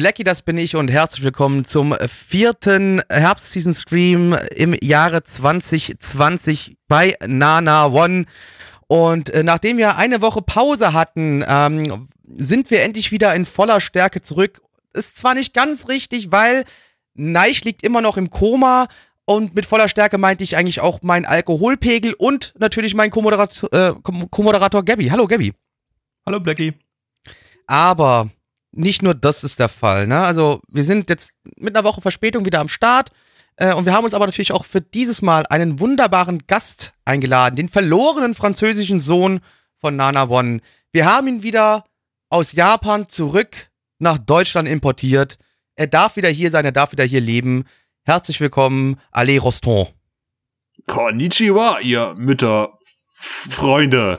Blacky, das bin ich und herzlich willkommen zum vierten Herbstseason-Stream im Jahre 2020 bei Nana One. Und äh, nachdem wir eine Woche Pause hatten, ähm, sind wir endlich wieder in voller Stärke zurück. Ist zwar nicht ganz richtig, weil Neich liegt immer noch im Koma und mit voller Stärke meinte ich eigentlich auch meinen Alkoholpegel und natürlich meinen Co-Moderator äh, Co-Moderator Gabby. Hallo Gabby. Hallo Blackie. Aber nicht nur das ist der Fall. Ne? Also wir sind jetzt mit einer Woche Verspätung wieder am Start. Äh, und wir haben uns aber natürlich auch für dieses Mal einen wunderbaren Gast eingeladen, den verlorenen französischen Sohn von Nana One. Wir haben ihn wieder aus Japan zurück nach Deutschland importiert. Er darf wieder hier sein, er darf wieder hier leben. Herzlich willkommen, Alain Roston. Konnichiwa, ihr Mütterfreunde.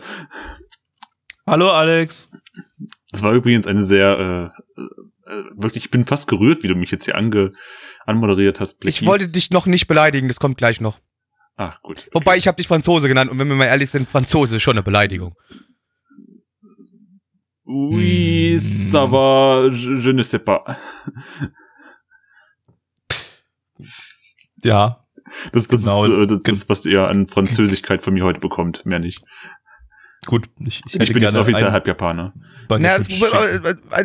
Hallo Alex. Das war übrigens eine sehr, äh, äh, wirklich, ich bin fast gerührt, wie du mich jetzt hier ange, anmoderiert hast. Blackie. Ich wollte dich noch nicht beleidigen, das kommt gleich noch. Ach, gut. Okay. Wobei, ich habe dich Franzose genannt und wenn wir mal ehrlich sind, Franzose ist schon eine Beleidigung. Oui, mm. ça va, je, je ne sais pas. Ja. Das, das, genau. ist, äh, das, das, was ihr an Französigkeit von mir heute bekommt, mehr nicht. Gut, ich, ich, ich bin jetzt offiziell Halbjapaner. Na, das,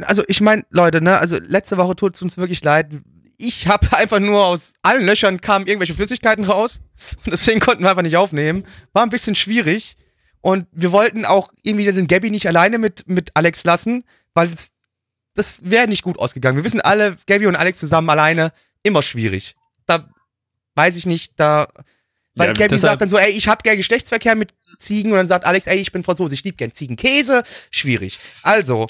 also ich meine, Leute, ne, also letzte Woche tut es uns wirklich leid. Ich habe einfach nur aus allen Löchern kamen irgendwelche Flüssigkeiten raus und deswegen konnten wir einfach nicht aufnehmen. War ein bisschen schwierig und wir wollten auch irgendwie den Gabby nicht alleine mit mit Alex lassen, weil das, das wäre nicht gut ausgegangen. Wir wissen alle, Gabby und Alex zusammen alleine immer schwierig. Da weiß ich nicht, da weil ja, Gabby sagt dann so, ey, ich hab gern Geschlechtsverkehr mit Ziegen und dann sagt Alex, ey, ich bin Franzose, ich lieb gern Ziegenkäse. Schwierig. Also,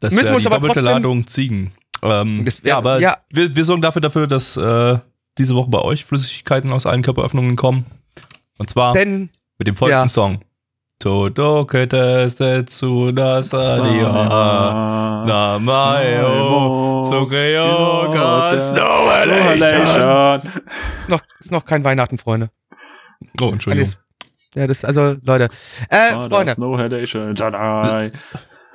das müssen wir uns aber trotzdem Ladung Ziegen. Ähm, das, ja, ja, aber ja. Wir, wir sorgen dafür, dafür dass äh, diese Woche bei euch Flüssigkeiten aus allen Körperöffnungen kommen. Und zwar Denn, mit dem folgenden ja. Song. Todoke tetsu nasaria namayo noch, ist noch kein Weihnachten, Freunde. Oh, Entschuldigung. Ja, das, also, Leute. Äh, ah, Freunde. Snowhelation, Jedi.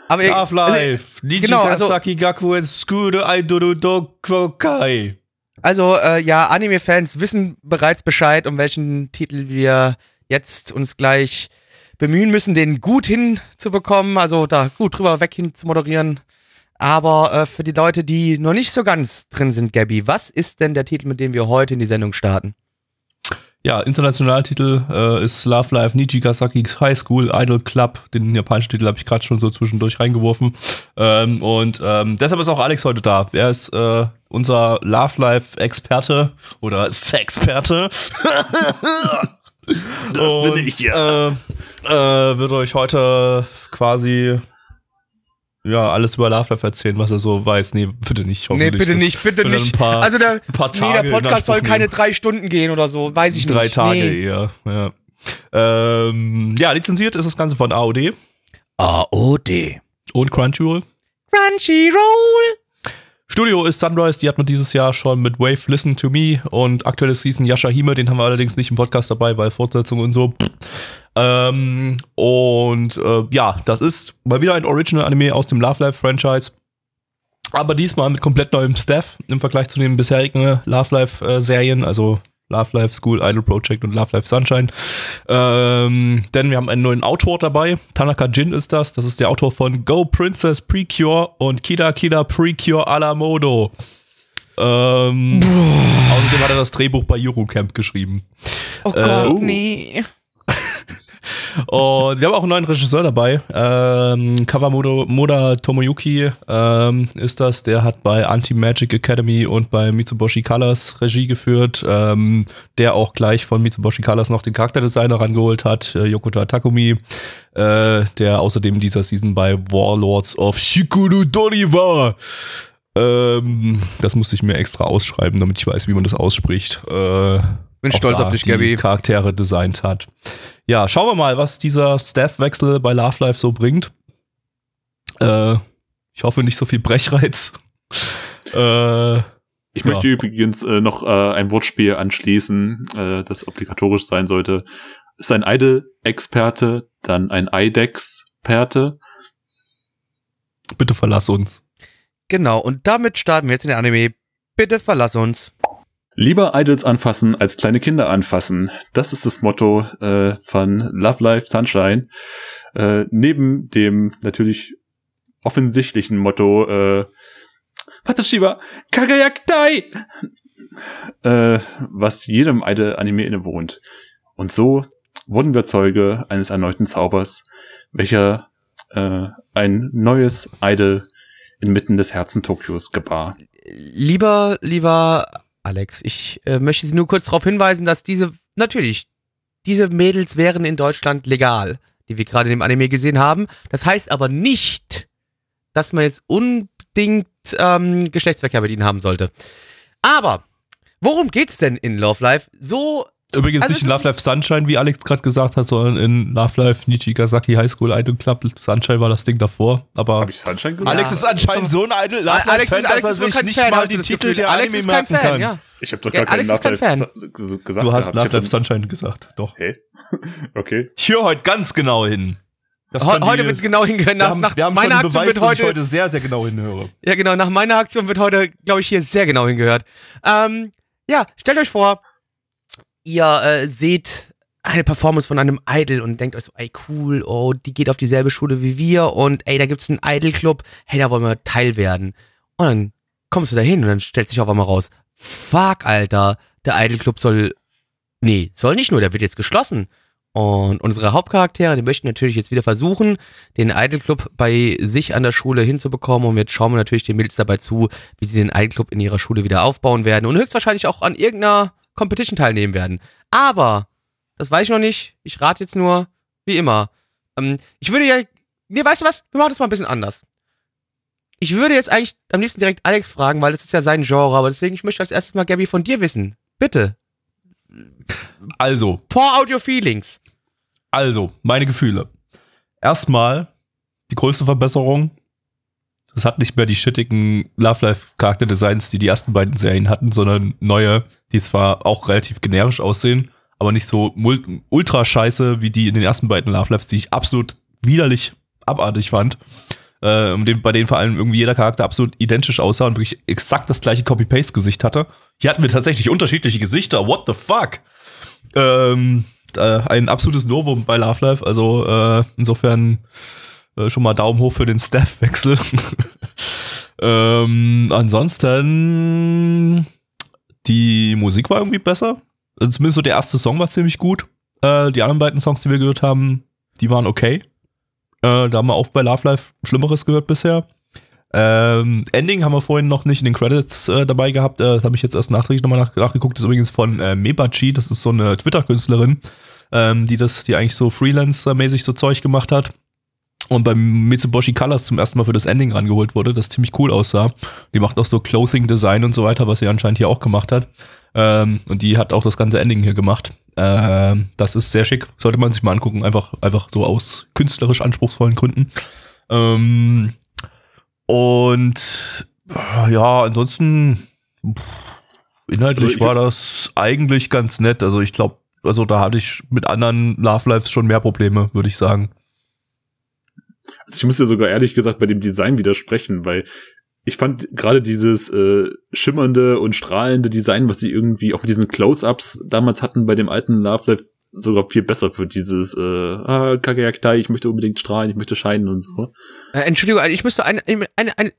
Aber Half-Life, also, genau, also, Gaku and Skude Aiduru Dokokai. Also, äh, ja, Anime-Fans wissen bereits Bescheid, um welchen Titel wir jetzt uns gleich bemühen müssen, den gut hinzubekommen, also da gut drüber weg hin zu moderieren. Aber äh, für die Leute, die noch nicht so ganz drin sind, Gabby, was ist denn der Titel, mit dem wir heute in die Sendung starten? Ja, Internationaltitel äh, ist Love Life Nijigasakis High School Idol Club. Den japanischen Titel habe ich gerade schon so zwischendurch reingeworfen. Ähm, und ähm, deshalb ist auch Alex heute da. Er ist äh, unser Love Life Experte oder Sexperte. das und, bin ich ja. Äh, äh, wird euch heute quasi ja, alles über Love Life erzählen, was er so weiß. Nee, bitte nicht. Nee, bitte nicht, bitte nicht. Paar, also der, nee, der Podcast soll keine drei Stunden gehen oder so, weiß ich drei nicht. Drei Tage nee. eher, ja. Ähm, ja, lizenziert ist das Ganze von AOD. AOD. Und Crunchyroll. Crunchyroll. Studio ist Sunrise, die hat man dieses Jahr schon mit Wave Listen to Me und aktuelle Season Yasha Hime, den haben wir allerdings nicht im Podcast dabei, weil Fortsetzung und so. Ähm, und äh, ja, das ist mal wieder ein Original-Anime aus dem Love Life Franchise. Aber diesmal mit komplett neuem Staff im Vergleich zu den bisherigen Love Life-Serien, also Love Life School Idol Project und Love Life Sunshine. Ähm, denn wir haben einen neuen Autor dabei. Tanaka Jin ist das. Das ist der Autor von Go Princess Precure und Kida Kida Precure a la Modo. Ähm, außerdem hat er das Drehbuch bei Eurocamp geschrieben. Oh Gott, äh, nee. Und wir haben auch einen neuen Regisseur dabei. Ähm, Kawamoto Moda Tomoyuki ähm, ist das. Der hat bei Anti-Magic Academy und bei Mitsubishi Colors Regie geführt. Ähm, der auch gleich von Mitsubishi Colors noch den Charakterdesigner rangeholt hat, äh, Yokota Takumi. Äh, der außerdem dieser Season bei Warlords of Shikurudori war. Ähm, das musste ich mir extra ausschreiben, damit ich weiß, wie man das ausspricht. Äh, Bin auch stolz auf dich, die Gabby. Charaktere designt hat. Ja, schauen wir mal, was dieser Staff-Wechsel bei Love Life so bringt. Äh, ich hoffe nicht so viel Brechreiz. äh, Ich Ja. möchte übrigens äh, noch äh, ein Wortspiel anschließen, äh, das obligatorisch sein sollte. Ist ein Idle-Experte, dann ein IDEX-Perte. bitte verlass uns. Genau, und damit starten wir jetzt in den Anime. Bitte verlass uns. Lieber Idols anfassen als kleine Kinder anfassen. Das ist das Motto äh, von Love Life Sunshine. Äh, neben dem natürlich offensichtlichen Motto äh, Watashiba Kagayaktai, äh, was jedem Idol-Anime innewohnt. Und so wurden wir Zeuge eines erneuten Zaubers, welcher äh, ein neues Idol inmitten des Herzen Tokios gebar. Lieber, lieber Alex, ich äh, möchte Sie nur kurz darauf hinweisen, dass diese, natürlich, diese Mädels wären in Deutschland legal, die wir gerade in dem Anime gesehen haben. Das heißt aber nicht, dass man jetzt unbedingt ähm, Geschlechtsverkehr mit ihnen haben sollte. Aber, worum geht's denn in Love Life? So Übrigens Also nicht in Love Life Sunshine, wie Alex gerade gesagt hat, sondern in Love Life Nichigasaki High School Idol Club. Sunshine war das Ding davor. Aber Habe ich Sunshine gesagt? Alex Ja. ist anscheinend so ein Idol Love Life Alex Fan, ist, dass Alex er ist sich kein nicht Fan, mal du die Titel der Alex Anime ist kein merken Fan, kann. ja. Ich habe doch Ja, gar keinen Alex ist Love kein Life ges- gesagt. Du hast gehabt. Love hab Life Sunshine gesagt, doch. Hä? Okay. Ich höre heute ganz genau hin. Können Heute die- wird genau hingehört. wir Nach, haben, nach wir haben meiner schon Aktion Beweis, wird dass ich heute, heute sehr, sehr genau hinhöre. Ja, genau. Nach meiner Aktion wird heute, glaube ich, hier sehr genau hingehört. Ähm, ja, stellt euch vor, ihr äh, seht eine Performance von einem Idol und denkt euch so, ey, cool, oh, die geht auf dieselbe Schule wie wir und ey, da gibt's einen Idol-Club, hey, da wollen wir Teil werden. Und dann kommst du da hin und dann stellt sich auf einmal raus, fuck, Alter, der Idol-Club soll, nee, soll nicht nur, der wird jetzt geschlossen. Und unsere Hauptcharaktere, die möchten natürlich jetzt wieder versuchen, den Idol Club bei sich an der Schule hinzubekommen. Und jetzt schauen wir natürlich den Mädels dabei zu, wie sie den Idol Club in ihrer Schule wieder aufbauen werden und höchstwahrscheinlich auch an irgendeiner Competition teilnehmen werden. Aber, das weiß ich noch nicht. Ich rate jetzt nur, wie immer. Ähm, ich würde ja, nee, weißt du was? Wir machen das mal ein bisschen anders. Ich würde jetzt eigentlich am liebsten direkt Alex fragen, weil das ist ja sein Genre, aber deswegen, ich möchte als erstes mal, Gabby, von dir wissen. Bitte. Also, Pour out your feelings. also, meine Gefühle. Erstmal, die größte Verbesserung. Es hat nicht mehr die shittigen Love Life Charakterdesigns, die die ersten beiden Serien hatten, sondern neue, die zwar auch relativ generisch aussehen, aber nicht so ultra scheiße wie die in den ersten beiden Love Lives, die ich absolut widerlich abartig fand. Äh, bei denen vor allem irgendwie jeder Charakter absolut identisch aussah und wirklich exakt das gleiche Copy-Paste-Gesicht hatte. Hier hatten wir tatsächlich unterschiedliche Gesichter. What the fuck? Ähm, äh, ein absolutes Novum bei Love Life. Also äh, insofern äh, schon mal Daumen hoch für den Staff-Wechsel. ähm, ansonsten die Musik war irgendwie besser. Also zumindest so der erste Song war ziemlich gut. Äh, die anderen beiden Songs, die wir gehört haben, die waren okay. Äh, da haben wir auch bei Love Life Schlimmeres gehört bisher. Ähm, Ending haben wir vorhin noch nicht in den Credits äh, dabei gehabt. Äh, das habe ich jetzt erst nachträglich nochmal nach, nachgeguckt. Das ist übrigens von äh, Mebachi. Das ist so eine Twitter-Künstlerin, ähm, die das, die eigentlich so Freelancer-mäßig so Zeug gemacht hat. Und beim Mitsubishi Colors zum ersten Mal für das Ending rangeholt wurde, das ziemlich cool aussah. Die macht auch so Clothing-Design und so weiter, was sie anscheinend hier auch gemacht hat. Ähm, und die hat auch das ganze Ending hier gemacht. Ähm, das ist sehr schick. Sollte man sich mal angucken. Einfach, einfach so aus künstlerisch anspruchsvollen Gründen. Ähm, und ja, ansonsten pff, inhaltlich Also war das eigentlich ganz nett. Also ich glaube, also da hatte ich mit anderen Love Lives schon mehr Probleme, würde ich sagen. Also ich muss dir sogar ehrlich gesagt bei dem Design widersprechen, weil ich fand gerade dieses äh, schimmernde und strahlende Design, was sie irgendwie auch mit diesen Close-Ups damals hatten bei dem alten Love Life, sogar viel besser für dieses äh, ah, Kageyaktai, ich möchte unbedingt strahlen, ich möchte scheinen und so. Äh, Entschuldigung, ich müsste eine, eine, eine, eine,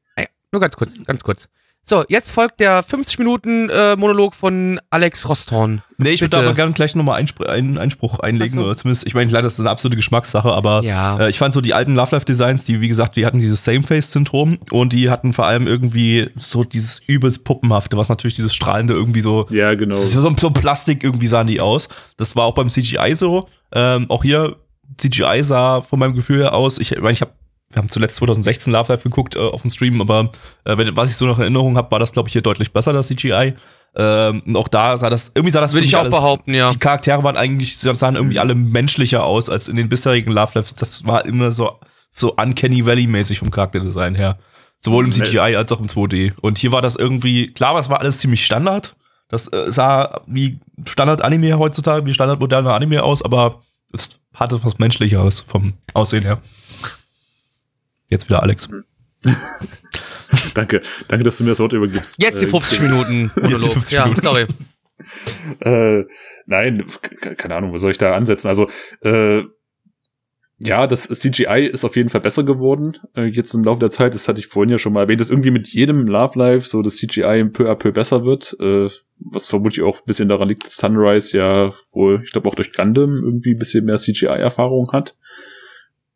nur ganz kurz, ganz kurz. So, jetzt folgt der 50 Minuten äh, Monolog von Alex Rosthorn. Nee, ich würde Bitte. da aber gerne gleich nochmal Einspr einen Einspruch einlegen, so. oder zumindest, ich meine, leider das ist eine absolute Geschmackssache, aber Ja. äh, ich fand so die alten Love Life Designs, die, wie gesagt, die hatten dieses Same-Face-Syndrom und die hatten vor allem irgendwie so dieses übelst Puppenhafte, was natürlich dieses strahlende irgendwie so, Ja, genau. ist so, so Plastik irgendwie sahen die aus. Das war auch beim CGI so. Ähm, auch hier, CGI sah von meinem Gefühl her aus, ich meine, ich habe wir haben zuletzt 2016 Love Life geguckt äh, auf dem Stream, aber äh, was ich so noch in Erinnerung habe, war das, glaube ich, hier deutlich besser, das CGI. Ähm, und auch da sah das, irgendwie sah das Würde ich auch alles, behaupten, ja. Die Charaktere waren eigentlich, sahen irgendwie alle menschlicher aus als in den bisherigen Love Lives. Das war immer so, so Uncanny Valley-mäßig vom Charakterdesign her. Sowohl im. CGI als auch im 2D. Und hier war das irgendwie, klar, das war alles ziemlich Standard. Das äh, sah wie Standard-Anime heutzutage, wie standardmoderner Anime aus, aber es hatte was Menschlicheres vom Aussehen her. Jetzt wieder Alex. Danke. Danke, dass du mir das Wort übergibst. Jetzt die Äh, 50 Minuten Monolog. 50 ja, Minuten. sorry. Äh, nein, keine Ahnung, wo soll ich da ansetzen? Also, äh, ja, das CGI ist auf jeden Fall besser geworden, äh, jetzt im Laufe der Zeit. Das hatte ich vorhin ja schon mal erwähnt, dass irgendwie mit jedem Love Life so das CGI peu à peu besser wird, äh, was vermutlich auch ein bisschen daran liegt, dass Sunrise ja wohl, ich glaube auch durch Gundam irgendwie ein bisschen mehr CGI-Erfahrung hat.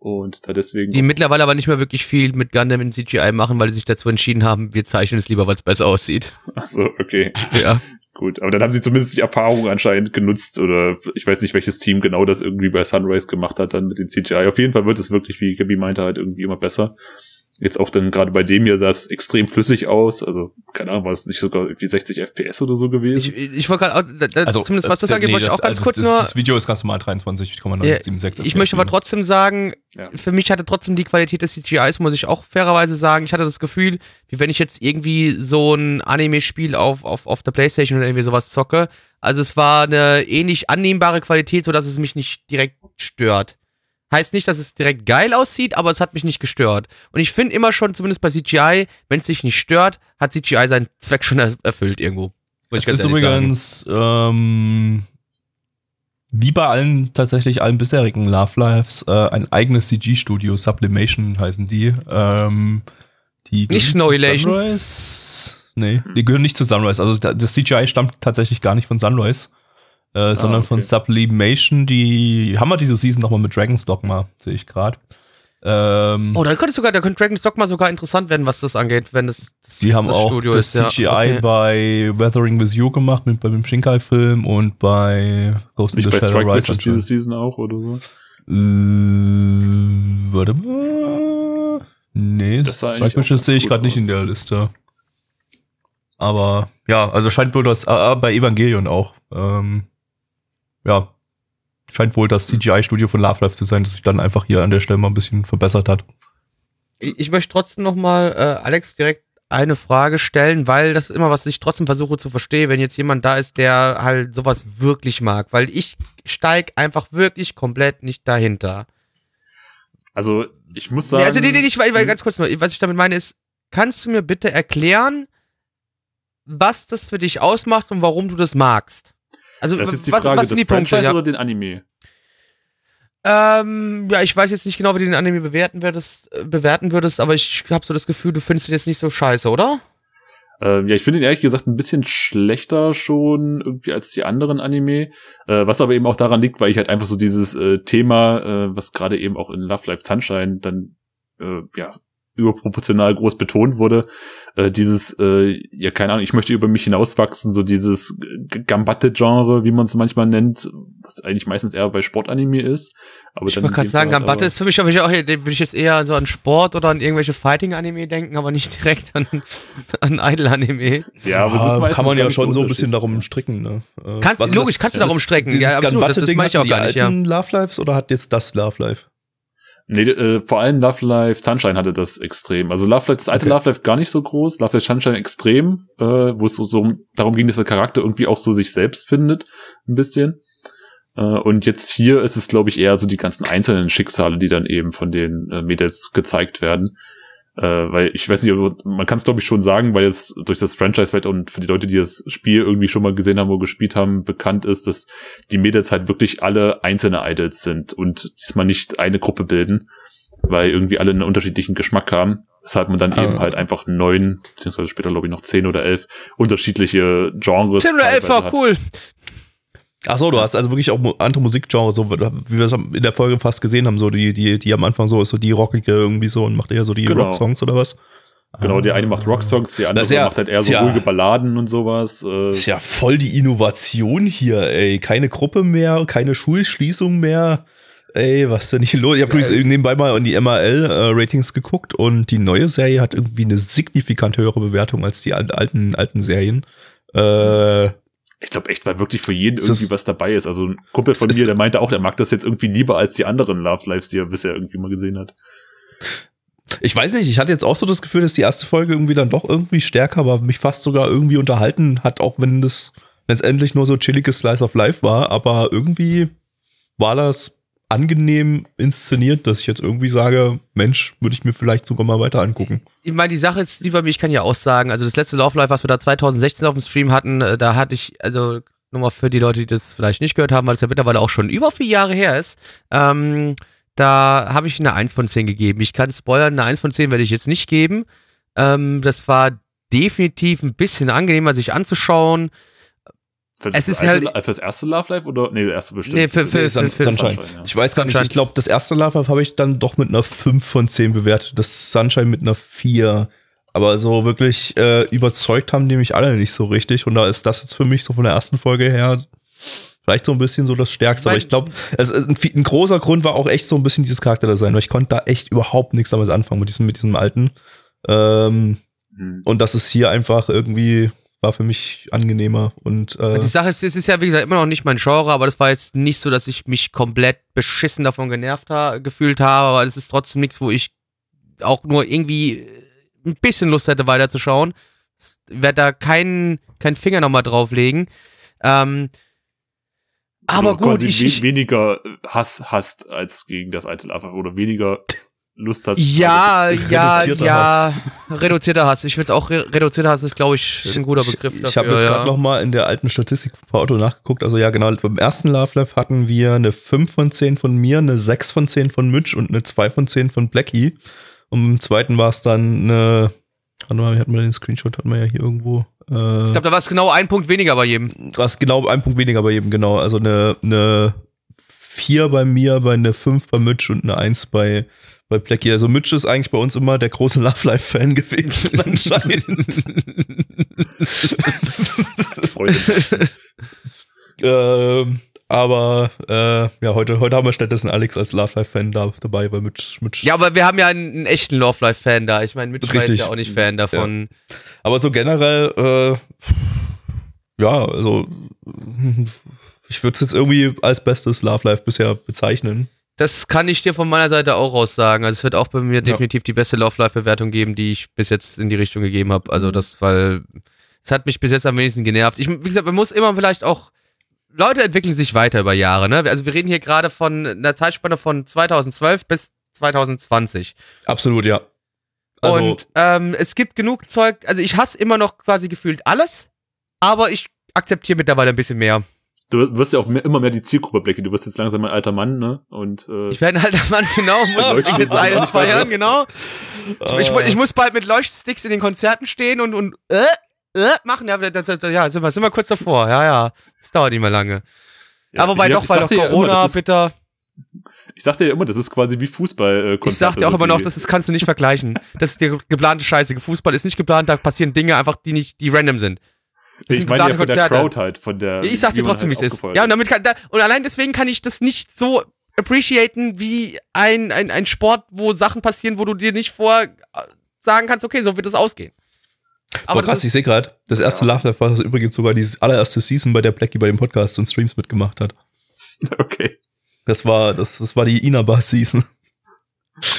Und da deswegen. Die mittlerweile aber nicht mehr wirklich viel mit Gundam in CGI machen, weil sie sich dazu entschieden haben, wir zeichnen es lieber, weil es besser aussieht. Ach so, okay. Ja. Gut, aber dann haben sie zumindest die Erfahrung anscheinend genutzt oder ich weiß nicht, welches Team genau das irgendwie bei Sunrise gemacht hat dann mit den CGI. Auf jeden Fall wird es wirklich, wie Gabi meinte, halt irgendwie immer besser. Jetzt auch dann gerade bei dem hier sah es extrem flüssig aus. Also, keine Ahnung, war es nicht sogar irgendwie 60 FPS oder so gewesen? Ich, ich wollte gerade, da- zumindest was das äh, angeht, nee, wollte ich auch ganz also kurz das, nur. Das Video ist ganz normal 23,976. Ich möchte aber trotzdem sagen, Ja. für mich hatte trotzdem die Qualität des CGIs, muss ich auch fairerweise sagen. Ich hatte das Gefühl, wie wenn ich jetzt irgendwie so ein Anime-Spiel auf, auf, auf der Playstation oder irgendwie sowas zocke. Also es war eine ähnlich annehmbare Qualität, sodass es mich nicht direkt stört. Heißt nicht, dass es direkt geil aussieht, aber es hat mich nicht gestört. Und ich finde immer schon, zumindest bei CGI, wenn es dich nicht stört, hat CGI seinen Zweck schon er erfüllt irgendwo. Ganz ist übrigens ähm, wie bei allen tatsächlich allen bisherigen Love Lives äh, ein eigenes CG-Studio, Sublimation heißen die. Ähm, die zu Snowilation? Sunrise. Nee, die gehören nicht zu Sunrise. Also da- das CGI stammt tatsächlich gar nicht von Sunrise, äh, sondern von okay. Sublimation. Die haben wir diese Season nochmal mit Dragon's Dogma, sehe ich gerade. Ähm, Oh, da könnte sogar, da könnte Dragon's Dogma sogar interessant werden, was das angeht, wenn das, das Die haben das auch Studio das ist, ja. CGI Okay. bei Weathering with You gemacht, mit, beim Shinkai-Film und bei Ghost in Nicht the bei Shell Strike Rise. Witches diese Season auch oder so? Äh, warte mal. Nee, Das Strike sehe ich gerade nicht in der Liste. Aber ja, also scheint wohl das, äh, bei Evangelion auch. Ähm, ja, scheint wohl das CGI-Studio von Love Life zu sein, das sich dann einfach hier an der Stelle mal ein bisschen verbessert hat. Ich, ich möchte trotzdem nochmal äh, Alex direkt eine Frage stellen, weil das ist immer, was ich trotzdem versuche zu verstehen, wenn jetzt jemand da ist, der halt sowas wirklich mag, weil ich steig einfach wirklich komplett nicht dahinter. Also, ich muss sagen. Nee, also nee, nee, ich, weil, weil ganz kurz was ich damit meine ist, kannst du mir bitte erklären, was das für dich ausmacht und warum du das magst? Also Das ist jetzt die was, Frage, was sind die Punkte? Franchise Ja? oder den Anime? Ähm, ja, ich weiß jetzt nicht genau, wie du den Anime bewerten würdest, äh, bewerten würdest, aber ich habe so das Gefühl, du findest ihn jetzt nicht so scheiße, oder? Ähm, ja, ich finde ihn ehrlich gesagt ein bisschen schlechter schon irgendwie als die anderen Anime, äh, was aber eben auch daran liegt, weil ich halt einfach so dieses äh, Thema, äh, was gerade eben auch in Love Life Sunshine dann äh, ja überproportional groß betont wurde, äh, dieses, äh, ja keine Ahnung, ich möchte über mich hinauswachsen, so dieses Gambatte-Genre, wie man es manchmal nennt, was eigentlich meistens eher bei Sportanime ist. Aber Ich wollte gerade sagen, Fall Gambatte ist für mich aber ich auch, würde ich jetzt eher so an Sport oder an irgendwelche Fighting-Anime denken, aber nicht direkt an, an Idol-Anime. ja, aber es ist Ah, meistens kann man ja schon so ein bisschen darum stricken, ne? Äh, Kannst, logisch, das- kannst du das- darum strecken. Ja, absolut, das, das meine ich auch hatten gar die nicht, ja. alten Love Lives oder hat jetzt das Love Life? Nee, äh, vor allem Love Life Sunshine hatte das extrem. Also Love Life, das alte Okay. Love Life gar nicht so groß, Love Life Sunshine extrem, äh, wo es so, so darum ging, dass der Charakter irgendwie auch so sich selbst findet, ein bisschen. Äh, und jetzt hier ist es, glaube ich, eher so die ganzen einzelnen Schicksale, die dann eben von den äh, Mädels gezeigt werden. Äh, weil ich weiß nicht, man kann es glaube ich schon sagen, weil es durch das Franchise vielleicht und für die Leute, die das Spiel irgendwie schon mal gesehen haben oder gespielt haben, bekannt ist, dass die Mädels halt wirklich alle einzelne Idols sind und diesmal nicht eine Gruppe bilden, weil irgendwie alle einen unterschiedlichen Geschmack haben. Weshalb man dann Ah. eben halt einfach neun, beziehungsweise später glaube ich noch zehn oder elf unterschiedliche Genres. Elf teilweise war hat. cool. Ach so, du hast also wirklich auch andere Musikgenres, so wie wir es in der Folge fast gesehen haben, so die, die, die am Anfang so ist so die rockige irgendwie so und macht eher so die Genau. Rocksongs oder was? Genau, der eine macht Rocksongs, der andere ja- macht halt eher so ist ja- ruhige Balladen und sowas. Äh, ist ja voll die Innovation hier, ey. Keine Gruppe mehr, keine Schulschließung mehr. Ey, was denn hier los? Ich habe übrigens nebenbei mal in die MRL-Ratings geguckt und die neue Serie hat irgendwie eine signifikant höhere Bewertung als die al- alten, alten Serien. Äh, ich glaube echt, weil wirklich für jeden Das irgendwie was dabei ist. Also ein Kumpel von mir, der meinte auch, der mag das jetzt irgendwie lieber als die anderen Love Lives, die er bisher irgendwie mal gesehen hat. ich weiß nicht, ich hatte jetzt auch so das Gefühl, dass die erste Folge irgendwie dann doch irgendwie stärker war, mich fast sogar irgendwie unterhalten hat, auch wenn das letztendlich nur so chilliges Slice of Life war, aber irgendwie war das angenehm inszeniert, dass ich jetzt irgendwie sage, Mensch, würde ich mir vielleicht sogar mal weiter angucken. Ich meine, die Sache ist, lieber mir, ich kann ja auch sagen, also das letzte Love Life, was wir da 2016 auf dem Stream hatten, äh, da hatte ich, also nochmal für die Leute, die das vielleicht nicht gehört haben, weil es ja mittlerweile auch schon über vier Jahre her ist, ähm, da habe ich eine 1 von 10 gegeben. Ich kann spoilern, eine 1 von 10 werde ich jetzt nicht geben. Ähm, das war definitiv ein bisschen angenehmer, sich anzuschauen. Für Es das ist halt- für das erste Love Life oder? Nee, das erste bestimmt. Nee, für, für, Nee, für, Sun- für, Sunshine. ja. Ich weiß gar nicht, Sunshine. ich glaube, das erste Love Life habe ich dann doch mit einer 5 von 10 bewertet. Das Sunshine mit einer 4. Aber so wirklich äh, überzeugt haben die mich alle nicht so richtig. Und da ist das jetzt für mich so von der ersten Folge her vielleicht so ein bisschen so das Stärkste. Aber ich glaube, es ist ein, ein großer Grund war auch echt so ein bisschen dieses Charakterdesign, weil ich konnte da echt überhaupt nichts damit anfangen mit diesem, mit diesem alten. Ähm, Hm. und das ist hier einfach irgendwie, war für mich angenehmer. Und äh, Die Sache ist, es ist ja, wie gesagt, immer noch nicht mein Genre, aber das war jetzt nicht so, dass ich mich komplett beschissen davon genervt ha gefühlt habe, aber es ist trotzdem nichts, wo ich auch nur irgendwie ein bisschen Lust hätte, weiterzuschauen. Ich werde da keinen keinen Finger nochmal drauflegen. Ähm, aber gut, quasi ich, ich, weniger Hass hast als gegen das Life oder weniger Lust hast. ja, ja, Reduzierter ja, reduzierter Hass. Ich will es auch, re reduzierter Hass ist, glaube ich, ein guter Begriff Ich, ich habe jetzt ja. gerade noch mal in der alten Statistik bei Otto nachgeguckt. Also ja, genau, beim ersten Love Life hatten wir eine 5 von 10 von mir, eine 6 von 10 von Mitch und eine 2 von 10 von Blackie. Und beim zweiten war es dann eine, warte mal, wie hatten wir den Screenshot, hatten wir ja hier irgendwo. Ich Äh, glaube, da war es genau ein Punkt weniger bei jedem. war es genau ein Punkt weniger bei jedem, genau. Also eine, eine 4 bei mir, bei eine 5 bei Mitch und eine 1 bei, bei Blackie. Also Mitch ist eigentlich bei uns immer der große Love Life-Fan gewesen, anscheinend. Ähm, aber äh, ja, heute, heute haben wir stattdessen Alex als Love Life-Fan da, dabei, weil mit, mit Ja, aber wir haben ja einen, einen echten Love Life-Fan da. Ich meine, Mitch Richtig. ja auch nicht Fan davon. aber so generell, äh, ja, also ich würde es jetzt irgendwie als bestes Love Life bisher bezeichnen. Das kann ich dir von meiner Seite auch raus sagen. Also es wird auch bei mir definitiv die beste Love Life-Bewertung geben, die ich bis jetzt in die Richtung gegeben habe. Also das, weil es hat mich bis jetzt am wenigsten genervt. Ich, wie gesagt, man muss immer vielleicht auch Leute entwickeln sich weiter über Jahre. Ne? Also wir reden hier gerade von einer Zeitspanne von 2012 bis 2020. Absolut, ja. Also, Und ähm, es gibt genug Zeug, also ich hasse immer noch quasi gefühlt alles, aber ich akzeptiere mittlerweile ein bisschen mehr. Du wirst ja auch mehr, immer mehr die Zielgruppe blicken. Du wirst jetzt langsam ein alter Mann, ne? Und äh, Ich werde halt Mann, genau, muss ich jetzt mit eines Wasser. feiern, genau. Ich, ich, ich muss bald mit Leuchtsticks in den Konzerten stehen und, und äh, äh, machen. Ja, das, das, ja sind, wir, sind wir kurz davor. Ja, ja. Das dauert nicht mehr lange. ja, Aber wobei doch, weil doch sagte ja immer, Corona, ist, bitter. Ich sagte ja immer, das ist quasi wie Fußball. Äh, Ich sag dir auch immer noch, das ist, kannst du nicht vergleichen. Das ist die geplante Scheiße. Fußball ist nicht geplant, da passieren Dinge einfach, die nicht, die random sind. Das ich sind meine ja von der. Crowd halt, von der. Ich sag wie dir trotzdem, wie halt es ist. Ja, und ist. damit kann, da, und allein deswegen kann ich das nicht so appreciaten wie ein, ein, ein Sport, wo Sachen passieren, wo du dir nicht vor äh, sagen kannst, okay, so wird es ausgehen. aber das krass, ist- ich sehe gerade, das erste Love Life war das übrigens sogar die allererste Season, bei der Blackie bei dem Podcast und Streams mitgemacht hat. Okay. Das war, das, das war die Inabar-Season.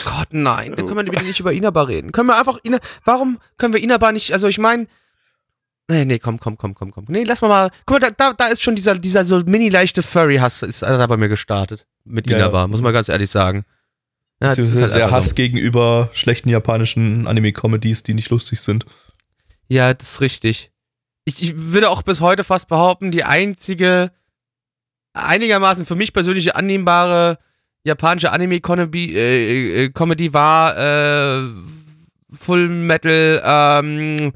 Gott, nein. Wir Oh. können wir bitte nicht über Inabar reden. Können wir einfach Ina Warum können wir Inabar nicht, also ich meine. Nee, nee, komm, komm, komm, komm, komm. Nee, lass mal mal. Guck mal, da, da, ist schon dieser, dieser so mini leichte Furry-Hass ist da bei mir gestartet. Mit Ja, Inabar, ja. muss man ganz ehrlich sagen. Ja, das ist Beziehungsweise halt der Hass so. gegenüber schlechten japanischen Anime-Comedies, die nicht lustig sind. Ja, das ist richtig. Ich, ich würde auch bis heute fast behaupten, die einzige einigermaßen für mich persönlich annehmbare japanische Anime-Comedy äh, äh, Comedy war äh, Full Metal ähm,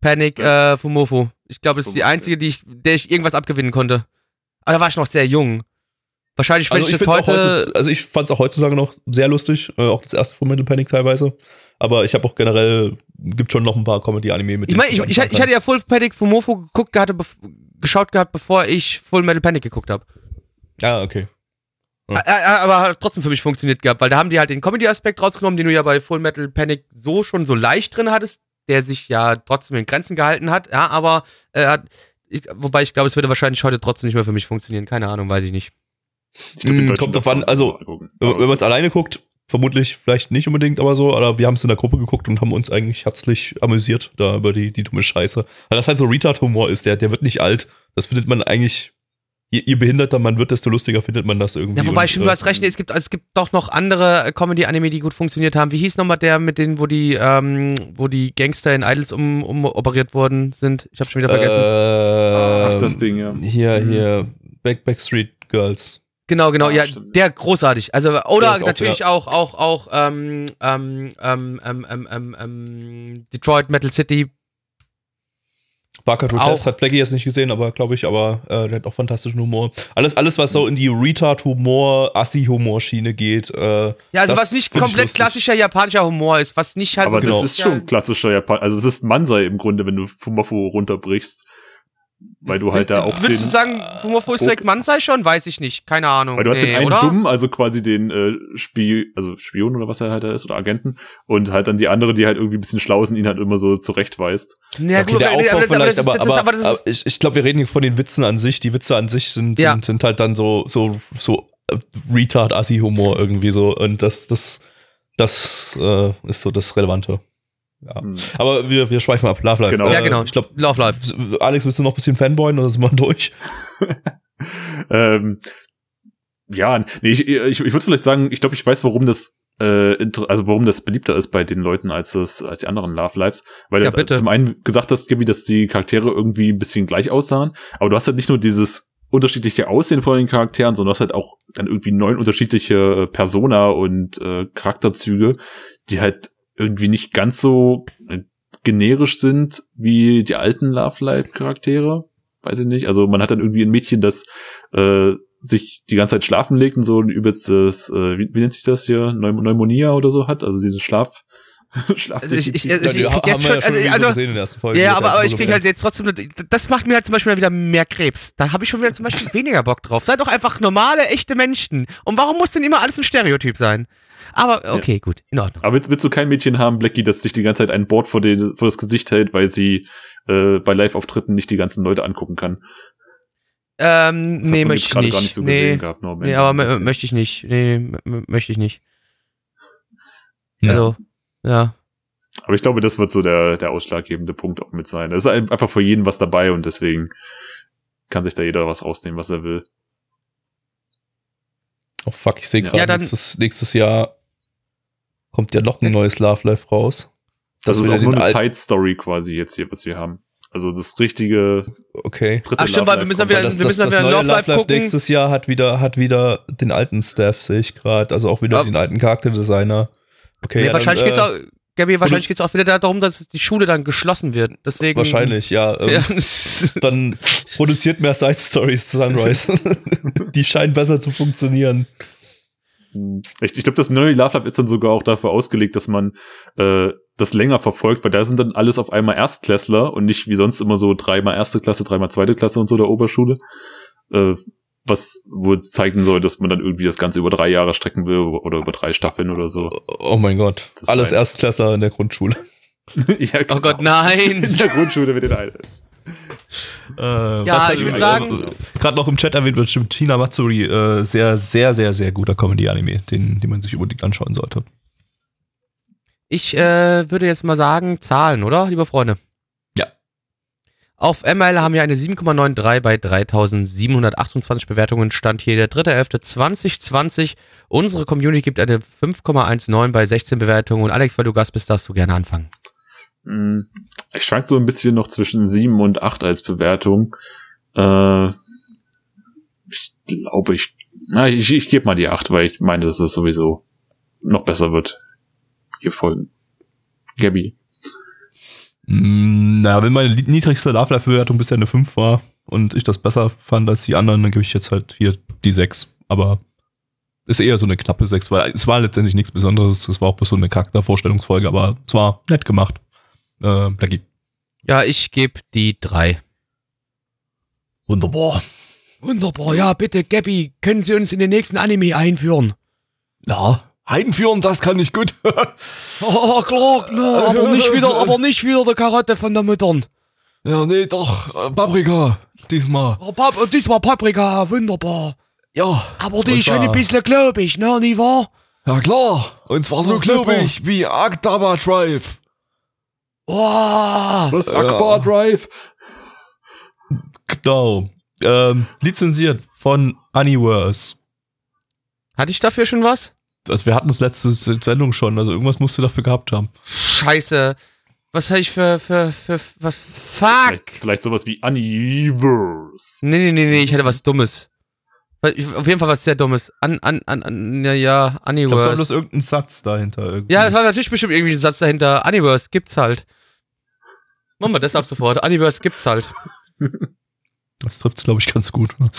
Panic äh, Fumofu. Ich glaube, das ist die einzige, die ich, der ich irgendwas abgewinnen konnte. Aber da war ich noch sehr jung. Wahrscheinlich, wenn Also ich, ich, das heute. heute, also ich fand es auch heutzutage noch sehr lustig, äh, auch das erste Full Metal Panic teilweise. Aber ich habe auch generell, gibt schon noch ein paar Comedy-Anime mit ich meine, ich, ich, ich hatte ja Full Panic Fumofu geguckt, bev- geschaut gehabt, bevor ich Full Metal Panic geguckt habe. Ah, okay. Ja. Aber hat trotzdem für mich funktioniert gehabt, weil da haben die halt den Comedy-Aspekt rausgenommen, den du ja bei Full Metal Panic so schon so leicht drin hattest, der sich ja trotzdem in Grenzen gehalten hat. Ja, aber äh, hat, ich, wobei ich glaube, es würde wahrscheinlich heute trotzdem nicht mehr für mich funktionieren. Keine Ahnung, weiß ich nicht. Ich glaub, Mm, Deutschland kommt drauf an, also, wenn man es alleine guckt, vermutlich vielleicht nicht unbedingt, aber so. Aber wir haben es in der Gruppe geguckt und haben uns eigentlich herzlich amüsiert da über die, die dumme Scheiße. Weil das halt so Retard-Humor ist, der, der wird nicht alt. Das findet man eigentlich, je, je behinderter man wird, desto lustiger findet man das irgendwie. Ja, wobei, und, stimmt, du äh, hast recht, es gibt, es gibt doch noch andere äh, Comedy-Anime, die gut funktioniert haben. Wie hieß nochmal der mit denen, wo die, ähm, wo die Gangster in Idols um, umoperiert worden sind? Ich habe schon wieder vergessen. Äh, Ach, das Ding, ja. Hier, Mhm. hier, Back, Backstreet Girls. Genau, genau, Ah, ja, stimmt. der großartig. Also, Der oder auch, natürlich ja. auch, auch, auch, ähm, ähm, ähm, ähm, ähm, ähm, Detroit Metal City. Barker. Test hat Blackie jetzt nicht gesehen, aber glaube ich, aber äh, der hat auch fantastischen Humor. Alles, alles, was so in die Retard-Humor, Assi-Humor-Schiene geht. Äh, Ja, also Das was nicht komplett klassischer japanischer Humor ist, was nicht halt aber so genau. das ist schon klassischer Japan. Also es ist Mansei im Grunde, wenn du Fumafu runterbrichst. Weil du halt da auch den, Würdest du sagen, Fumofo ist direkt Mansei schon? Weiß ich nicht. Keine Ahnung. weil du hast Nee, den einen oder? Dummen, also quasi den äh, Spie also Spion oder was er halt da ist, oder Agenten, und halt dann die andere, die halt irgendwie ein bisschen schlau ist und ihn halt immer so zurechtweist. Ja, okay, gut, der aber- Aufbau vielleicht, aber, aber, aber aber ich, ich glaube, wir reden hier von den Witzen an sich. Die Witze an sich sind, Ja. sind, sind halt dann so, so, so äh, Retard-Assi-Humor irgendwie so. Und das, das, das äh, ist so das Relevante. Ja. Hm. Aber wir, wir schweifen ab. Love Life. Genau. Ja, genau. Ich glaube, Love Life. Alex, willst du noch ein bisschen Fanboyen oder sind wir durch? ähm, ja, nee, ich, ich, ich würde vielleicht sagen, ich glaube, ich weiß, warum das äh, also warum das beliebter ist bei den Leuten als das als die anderen Love Lives, weil Ja, du bitte. zum einen gesagt hast, Gabi, dass die Charaktere irgendwie ein bisschen gleich aussahen, aber du hast halt nicht nur dieses unterschiedliche Aussehen von den Charakteren, sondern du hast halt auch dann irgendwie neun unterschiedliche äh, Persona und äh, Charakterzüge, die halt irgendwie nicht ganz so äh, generisch sind wie die alten Love Life Charaktere. Weiß ich nicht. Also man hat dann irgendwie ein Mädchen, das äh, sich die ganze Zeit schlafen legt und so ein übelstes, äh, wie, wie nennt sich das hier, Neum Pneumonia oder so hat, also dieses Schlaf, Schlaf Also ich, ich, also ich, Ja, ich krieg jetzt schon, ja schon also, so also gesehen in der ersten Folge. ja, aber, aber ich Folge kriege halt jetzt trotzdem, das macht mir halt zum Beispiel wieder mehr Krebs. Da habe ich schon wieder zum Beispiel weniger Bock drauf. Seid doch einfach normale, echte Menschen. Und warum muss denn immer alles ein Stereotyp sein? Aber okay, gut, in Ordnung. Aber willst, willst du kein Mädchen haben, Blackie, das sich die ganze Zeit ein Board vor, den, vor das Gesicht hält, weil sie äh, bei Live-Auftritten nicht die ganzen Leute angucken kann? Ähm, Das nee, möchte ich gerade nicht. gar nicht so nee, gesehen gehabt. Nur am nee, aber möchte ich nicht. Nee, möchte ich nicht. Ja. Also, ja. Aber ich glaube, das wird so der, der ausschlaggebende Punkt auch mit sein. Es ist ein- einfach für jeden was dabei und deswegen kann sich da jeder was rausnehmen, was er will. Oh fuck, ich sehe Ja. gerade, Ja, nächstes, nächstes Jahr kommt ja noch ein neues Love Life raus. Das, Das ist wieder auch nur eine alten- Side-Story quasi jetzt hier, was wir haben. Also das richtige Okay. dritte Ach, stimmt, weil wir müssen dann wieder- Das, wir das, müssen das wieder neue Love Life gucken. nächstes Jahr hat wieder, hat wieder den alten Staff, sehe ich gerade. Also auch wieder Ja. den alten Charakterdesigner. Okay, nee, ja, wahrscheinlich dann, geht's äh, auch, Gabi, wahrscheinlich geht's auch wieder darum, dass die Schule dann geschlossen wird. Deswegen. Wahrscheinlich, ja. Ähm, Ja. Dann produziert mehr Side Stories Sunrise. Die scheinen besser zu funktionieren. Ich, ich glaube, das neue Love Life ist dann sogar auch dafür ausgelegt, dass man äh, das länger verfolgt, weil da sind dann alles auf einmal Erstklässler und nicht wie sonst immer so dreimal erste Klasse, dreimal zweite Klasse und so der Oberschule. Äh, was wohl zeigen soll, dass man dann irgendwie das Ganze über drei Jahre strecken will oder über drei Staffeln oder so. Oh mein Gott. Das Alles Erstklässler in der Grundschule. ja, Oh Gott, In nein. der Grundschule mit den Alten. Äh, Ja, ich würd übrigens- sagen- Gerade noch im Chat erwähnt wird, stimmt Tina Matsuri, äh, sehr, sehr, sehr, sehr guter Comedy-Anime, den, den man sich unbedingt anschauen sollte. Ich äh, würde jetzt mal sagen, Zahlen, oder, liebe Freunde? Ja. Auf ML haben wir eine 7,93 bei 3728 Bewertungen. Stand hier der 3.11.2020. Unsere Community gibt eine 5,19 bei 16 Bewertungen. Und Alex, weil du Gast bist, darfst du gerne anfangen. Ich schwank so ein bisschen noch zwischen sieben und acht als Bewertung. Äh, ich glaube, ich, na, ich, ich gebe mal die acht, weil ich meine, dass es sowieso noch besser wird. Hier folgen. Gabby. Mm, naja, wenn meine niedrigste Love Life Bewertung bisher eine 5 war und ich das besser fand als die anderen, dann gebe ich jetzt halt hier die 6. Aber ist eher so eine knappe 6, weil es war letztendlich nichts Besonderes. Es war auch bloß so eine Charaktervorstellungsfolge, aber es war nett gemacht. Äh, Blackie. Ja, ich gebe die drei. Wunderbar. Wunderbar, ja, bitte, Gabby, können Sie uns in den nächsten Anime einführen? Ja, einführen, das kann ich gut. Oh, klar, na, aber nicht wieder, aber nicht wieder der Karotte von der Muttern. ja, nee, doch, äh, Paprika, diesmal. Oh, Pap diesmal Paprika, wunderbar. Ja. Aber die ist schon ein bisschen globig, ne, nie wahr? Ja, klar. Und zwar so globig wie Agdama Drive. Oh, Was? Akbar Drive? Genau. Ähm, lizenziert von Universe. Hatte ich dafür schon was? Also wir hatten das letzte Sendung schon, also irgendwas musst du dafür gehabt haben. Scheiße. Was habe ich für, für, für, was? Fuck! Vielleicht, vielleicht sowas wie Universe. Nee, nee, nee, nee, ich hätte was Dummes. Auf jeden Fall was sehr Dummes. An, an, an, an ja, ja, Ich glaube, es war Universe. bloß irgendein Satz dahinter. Irgendwie. Ja, es war natürlich bestimmt irgendwie ein Satz dahinter. Universe gibt's halt. Machen wir das ab sofort. Universe gibt's halt. Das trifft es, glaube ich, ganz gut. ne?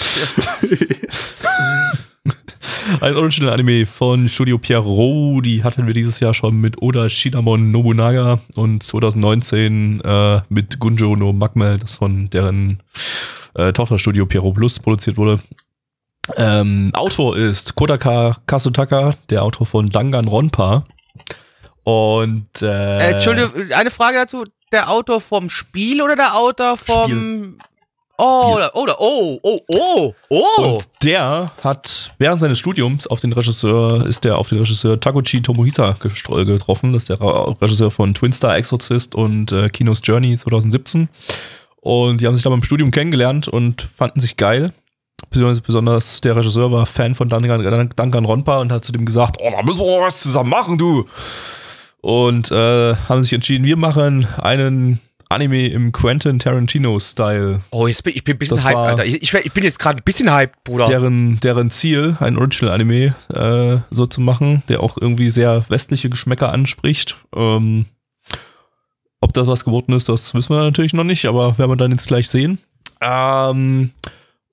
Ein Original-Anime von Studio Pierrot, die hatten wir dieses Jahr schon mit Oda Shinamon Nobunaga und 2019 äh, mit Gunjo no Magmel, das von deren äh, Tochterstudio Pierrot Plus produziert wurde. Ähm, Autor ist Kodaka Kasutaka, der Autor von Danganronpa. Und äh, Äh, Entschuldigung, eine Frage dazu. Der Autor vom Spiel oder der Autor vom. Oh, oder, oder, oh, oh, oh, oh. Und der hat während seines Studiums auf den Regisseur, ist der auf den Regisseur Taguchi Tomohisa getroffen. Das ist der Regisseur von Twin Star Exorcist und äh, Kinos Journey 2017. Und die haben sich da beim Studium kennengelernt und fanden sich geil. Besonders, besonders der Regisseur war Fan von Dangan, Danganronpa und hat zu dem gesagt, oh, da müssen wir was zusammen machen, du. Und äh, haben sich entschieden, wir machen einen Anime im Quentin Tarantino-Style. Oh, jetzt bin, ich bin ein bisschen Das hyped, Alter. Ich, ich, ich bin jetzt gerade ein bisschen hyped, Bruder. deren, deren Ziel, ein Original-Anime äh, so zu machen, der auch irgendwie sehr westliche Geschmäcker anspricht. Ähm, ob das was geworden ist, das wissen wir natürlich noch nicht, aber werden wir dann jetzt gleich sehen. Ähm,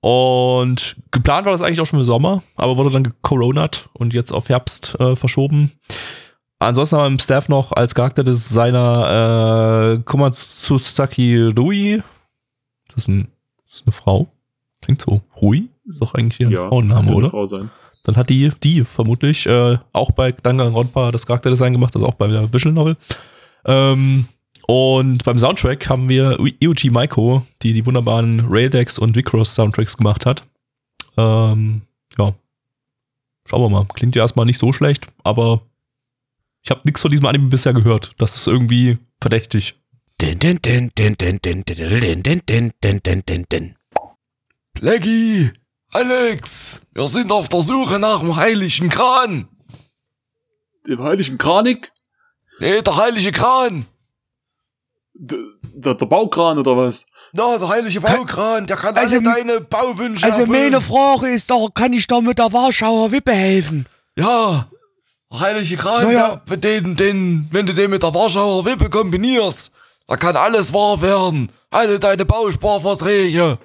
und geplant war das eigentlich auch schon für Sommer, aber wurde dann gecoronat und jetzt auf Herbst äh, verschoben. Ansonsten haben wir im Staff noch als Charakterdesigner äh, Komatsusaki Rui. Das ist, ein, das ist eine Frau. Klingt so. Rui? Ist doch eigentlich hier ein Frauenname, oder? Frau sein. Dann hat die, die vermutlich, äh, auch bei Danganronpa das Charakterdesign gemacht, also auch bei der Visual Novel. Ähm, und beim Soundtrack haben wir Iuji Maiko, die die wunderbaren Raildex und Vicross Soundtracks gemacht hat. Ähm, ja. Schauen wir mal. Klingt ja erstmal nicht so schlecht, aber ich habe nichts von diesem Anime bisher gehört. Das ist irgendwie verdächtig. Blackie, Alex, wir sind auf der Suche nach dem heiligen Kran. Dem heiligen Kranik? Nee, der heilige Kran. D der, der Baukran oder was? Na, der heilige Baukran, der kann also, alle deine Bauwünsche Also erfüllen. meine Frage ist doch, kann ich da mit der Warschauer Wippe helfen? Ja, heilige Kran, Ja, ja. Der, den, den, wenn du den mit der Warschauer Wippe kombinierst, da kann alles wahr werden. Alle deine Bausparverträge.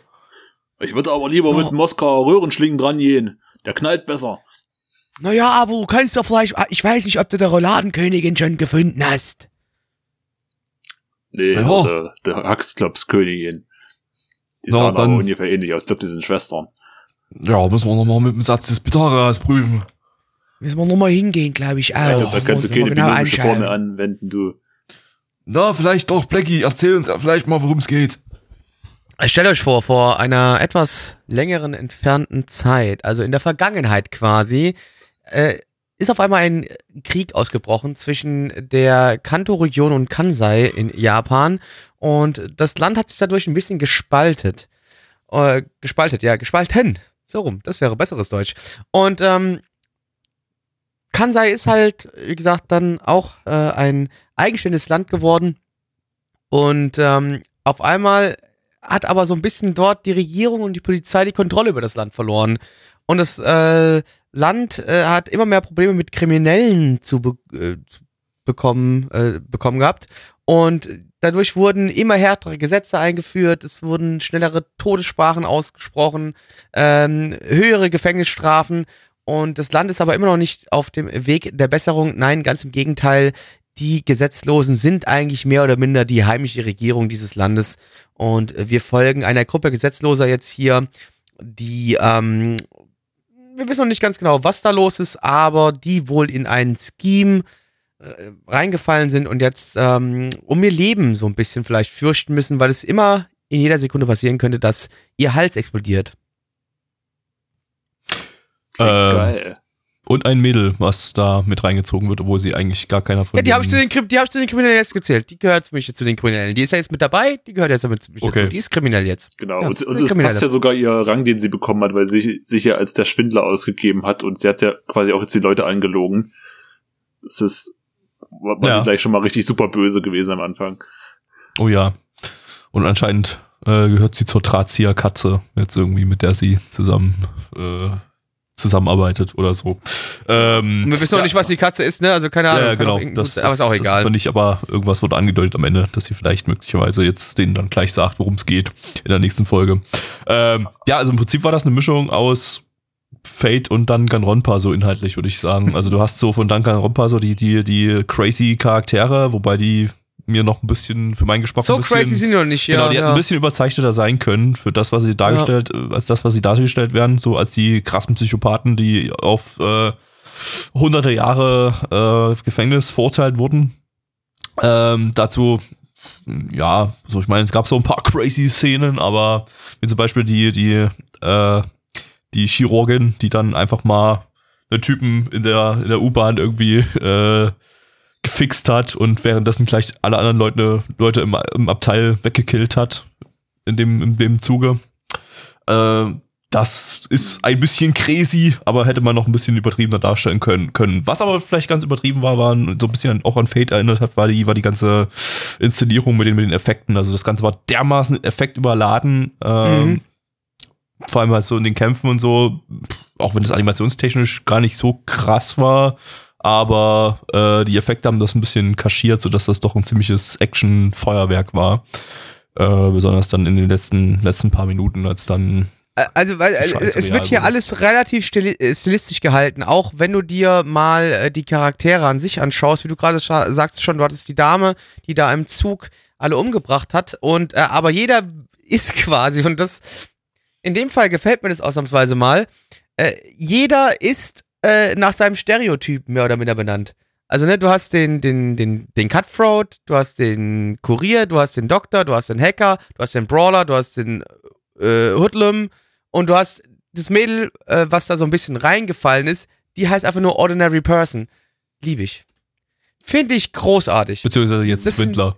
Ich würde aber lieber mit dem Moskauer Röhrenschlingen dran gehen. Der knallt besser. Naja, aber du kannst doch vielleicht, ich weiß nicht, ob du die Rouladenkönigin schon gefunden hast. Nee, Ja. der, der Haxklopskönigin. Die Na, sahen aber dann- ungefähr ähnlich aus. Ich glaube, die sind Schwestern. Ja, müssen wir nochmal mit dem Satz des Pythagoras prüfen. Müssen wir nochmal hingehen, glaube ich, auch. Ich glaub, da kannst du keine genau anschauen. Formel anwenden, du. Na, vielleicht doch, Blackie, erzähl uns vielleicht mal, worum es geht. Stellt euch vor, vor einer etwas längeren entfernten Zeit, also in der Vergangenheit quasi, äh, ist auf einmal ein Krieg ausgebrochen zwischen der Kanto-Region und Kansai in Japan und das Land hat sich dadurch ein bisschen gespaltet. Äh, gespaltet, ja, gespalten. So rum, das wäre besseres Deutsch. Und ähm, Kansai ist halt, wie gesagt, dann auch äh, ein eigenständiges Land geworden. Und ähm, auf einmal hat aber so ein bisschen dort die Regierung und die Polizei die Kontrolle über das Land verloren. Und das äh, Land äh, hat immer mehr Probleme mit Kriminellen zu, be äh, zu bekommen, äh, bekommen gehabt. Und dadurch wurden immer härtere Gesetze eingeführt, es wurden schnellere Todessprachen ausgesprochen, ähm, höhere Gefängnisstrafen. Und das Land ist aber immer noch nicht auf dem Weg der Besserung. Nein, ganz im Gegenteil. Die Gesetzlosen sind eigentlich mehr oder minder die heimische Regierung dieses Landes. Und wir folgen einer Gruppe Gesetzloser jetzt hier, die, ähm, wir wissen noch nicht ganz genau, was da los ist, aber die wohl in einen Scheme äh, reingefallen sind und jetzt ähm, um ihr Leben so ein bisschen vielleicht fürchten müssen, weil es immer in jeder Sekunde passieren könnte, dass ihr Hals explodiert. Klingt Ähm, geil. Und ein Mädel, was da mit reingezogen wird, obwohl sie eigentlich gar keiner von Ja, die habe ich, zu den die hab ich zu den Kriminellen jetzt gezählt. Die gehört für mich zu den Kriminellen. Die ist ja jetzt mit dabei, die gehört jetzt mit mit Okay. dazu. Die ist kriminell jetzt. Genau. Ja, und und es passt ja sogar ihr Rang, den sie bekommen hat, weil sie sich ja als der Schwindler ausgegeben hat und sie hat ja quasi auch jetzt die Leute angelogen. Das ist, war, war Ja. sie gleich schon mal richtig super böse gewesen am Anfang. Oh ja. Und anscheinend äh, gehört sie zur Drahtzieher-Katze, jetzt irgendwie, mit der sie zusammen äh, zusammenarbeitet oder so. Ähm, wir wissen ja. auch nicht, was die Katze ist, ne? Also keine Ahnung. ja, genau. irgendein- Das, aber das, ist auch Das egal. ich aber, irgendwas wurde angedeutet am Ende, dass sie vielleicht möglicherweise jetzt denen dann gleich sagt, worum es geht in der nächsten Folge. Ähm, ja, also im Prinzip war das eine Mischung aus Fate und Danganronpa so inhaltlich, würde ich sagen. Also du hast so von Danganronpa so die, die, die crazy Charaktere, wobei die mir noch ein bisschen, für meinen Geschmack so ein bisschen... crazy sind die noch nicht, ja. Genau, die hätten ja. ein bisschen überzeichneter sein können für das, was sie dargestellt, äh, als das, was sie dargestellt werden, so als die krassen Psychopathen, die auf äh, hunderte Jahre äh, Gefängnis verurteilt wurden. Ähm, dazu, ja, so ich meine, es gab so ein paar crazy Szenen, aber wie zum Beispiel die, die, äh, die Chirurgin, die dann einfach mal einen Typen in der, in der U-Bahn irgendwie äh, gefixt hat und währenddessen gleich alle anderen Leute, Leute im, im Abteil weggekillt hat. In dem, in dem Zuge. Äh, das ist ein bisschen crazy, aber hätte man noch ein bisschen übertriebener darstellen können. können. Was aber vielleicht ganz übertrieben war, war so ein bisschen auch an Fate erinnert hat, war die, war die ganze Inszenierung mit den, mit den Effekten. Also das Ganze war dermaßen effektüberladen. Ähm, Mhm. Vor allem halt so in den Kämpfen und so, auch wenn das animationstechnisch gar nicht so krass war, aber äh, die Effekte haben das ein bisschen kaschiert, sodass das doch ein ziemliches Action-Feuerwerk war. Äh, besonders dann in den letzten, letzten paar Minuten, als dann Also, weil äh, es wird hier wurde. alles relativ äh, stilistisch gehalten, auch wenn du dir mal äh, die Charaktere an sich anschaust, wie du gerade sagst schon, du hattest die Dame, die da im Zug alle umgebracht hat und äh, aber jeder ist quasi und das in dem Fall gefällt mir das ausnahmsweise mal. Äh, jeder ist äh, nach seinem Stereotyp mehr oder minder benannt. Also, ne, du hast den, den, den, den Cutthroat, du hast den Kurier, du hast den Doktor, du hast den Hacker, du hast den Brawler, du hast den äh, Hoodlum und du hast das Mädel, äh, was da so ein bisschen reingefallen ist, die heißt einfach nur Ordinary Person. Liebe ich. Finde ich großartig. beziehungsweise jetzt Das sind- Swindler.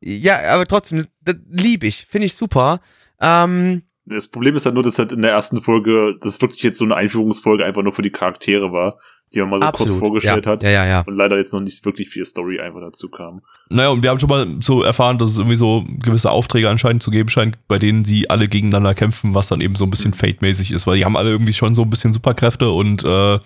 Ja, aber trotzdem, liebe ich. Finde ich super. Ähm, Das Problem ist halt nur, dass halt in der ersten Folge, das wirklich jetzt so eine Einführungsfolge einfach nur für die Charaktere war, die man mal so kurz vorgestellt ja, hat. Ja, ja, ja. Und leider jetzt noch nicht wirklich viel Story einfach dazu kam. Naja, und wir haben schon mal so erfahren, dass es irgendwie so gewisse Aufträge anscheinend zu geben scheint, bei denen sie alle gegeneinander kämpfen, was dann eben so ein bisschen Fate-mäßig ist, weil die haben alle irgendwie schon so ein bisschen Superkräfte und äh,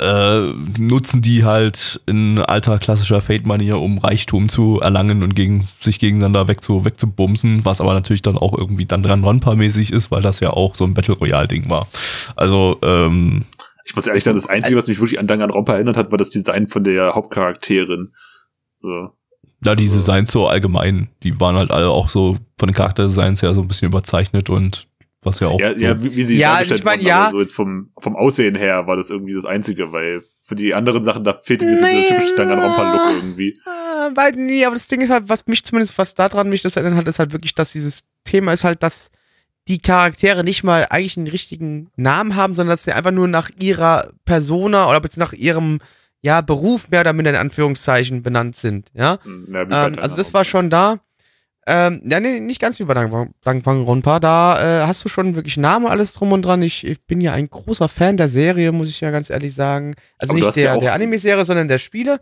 äh, nutzen die halt in alter klassischer Fate-Manier, um Reichtum zu erlangen und gegen, sich gegeneinander wegzu, wegzubumsen, was aber natürlich dann auch irgendwie dann dran mäßig ist, weil das ja auch so ein Battle Royale-Ding war. Also, ähm, Ich muss ehrlich sagen, das Einzige, was mich wirklich an Danganronpa erinnert hat, war das Design von der Hauptcharakterin. So. Ja, die Also- Designs so allgemein, die waren halt alle auch so von den Charakterdesigns her so ein bisschen überzeichnet und was ja auch. Ja, ja, wie, wie sie Ja, ich mein, wurden, ja. so jetzt vom, vom Aussehen her war das irgendwie das Einzige, weil für die anderen Sachen, da fehlte mir so dieser typische Danganronpa-Look irgendwie. Äh, weil, nee, aber das Ding ist halt, was mich zumindest, was daran mich das erinnert hat, ist halt wirklich, dass dieses Thema ist halt, dass die Charaktere nicht mal eigentlich einen richtigen Namen haben, sondern dass sie einfach nur nach ihrer Persona oder nach ihrem ja, Beruf mehr oder minder in Anführungszeichen benannt sind, ja. Hm, Ja, Ähm, also das war schon da. Ähm, ja, nee, nicht ganz wie bei Danganronpa. Da äh, hast du schon wirklich Namen, alles drum und dran. Ich, ich bin ja ein großer Fan der Serie, muss ich ja ganz ehrlich sagen. Also Aber nicht hast ja der, der Anime-Serie, sondern der Spiele.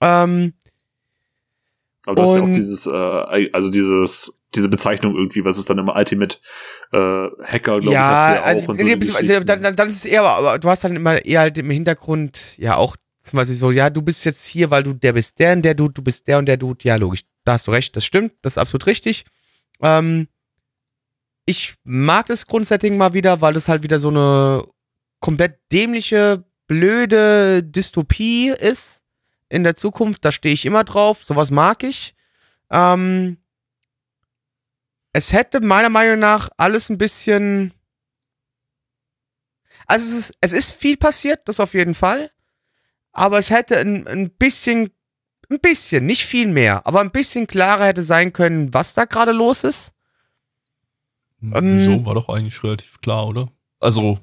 Ähm, Aber du hast ja auch dieses, äh, also dieses, diese Bezeichnung irgendwie, was ist dann immer Ultimate äh, Hacker, glaube ja, ich, ja also, so nee, beziehungsweise, Geschichten. dann, dann, ist es eher, aber du hast dann immer eher halt im Hintergrund ja auch zum Beispiel so, ja, du bist jetzt hier, weil du der bist der und der Dude, du bist der und der Dude. Ja, logisch, da hast du recht, das stimmt, das ist absolut richtig. Ähm, ich mag das Grundsetting mal wieder, weil das halt wieder so eine komplett dämliche, blöde Dystopie ist in der Zukunft. Da stehe ich immer drauf, sowas mag ich. Ähm, es hätte meiner Meinung nach alles ein bisschen. Also es ist, es ist viel passiert, das auf jeden Fall. Aber es hätte ein, ein bisschen, ein bisschen, nicht viel mehr, aber ein bisschen klarer hätte sein können, was da gerade los ist. Ähm, Wieso? War doch eigentlich relativ klar, oder? Also,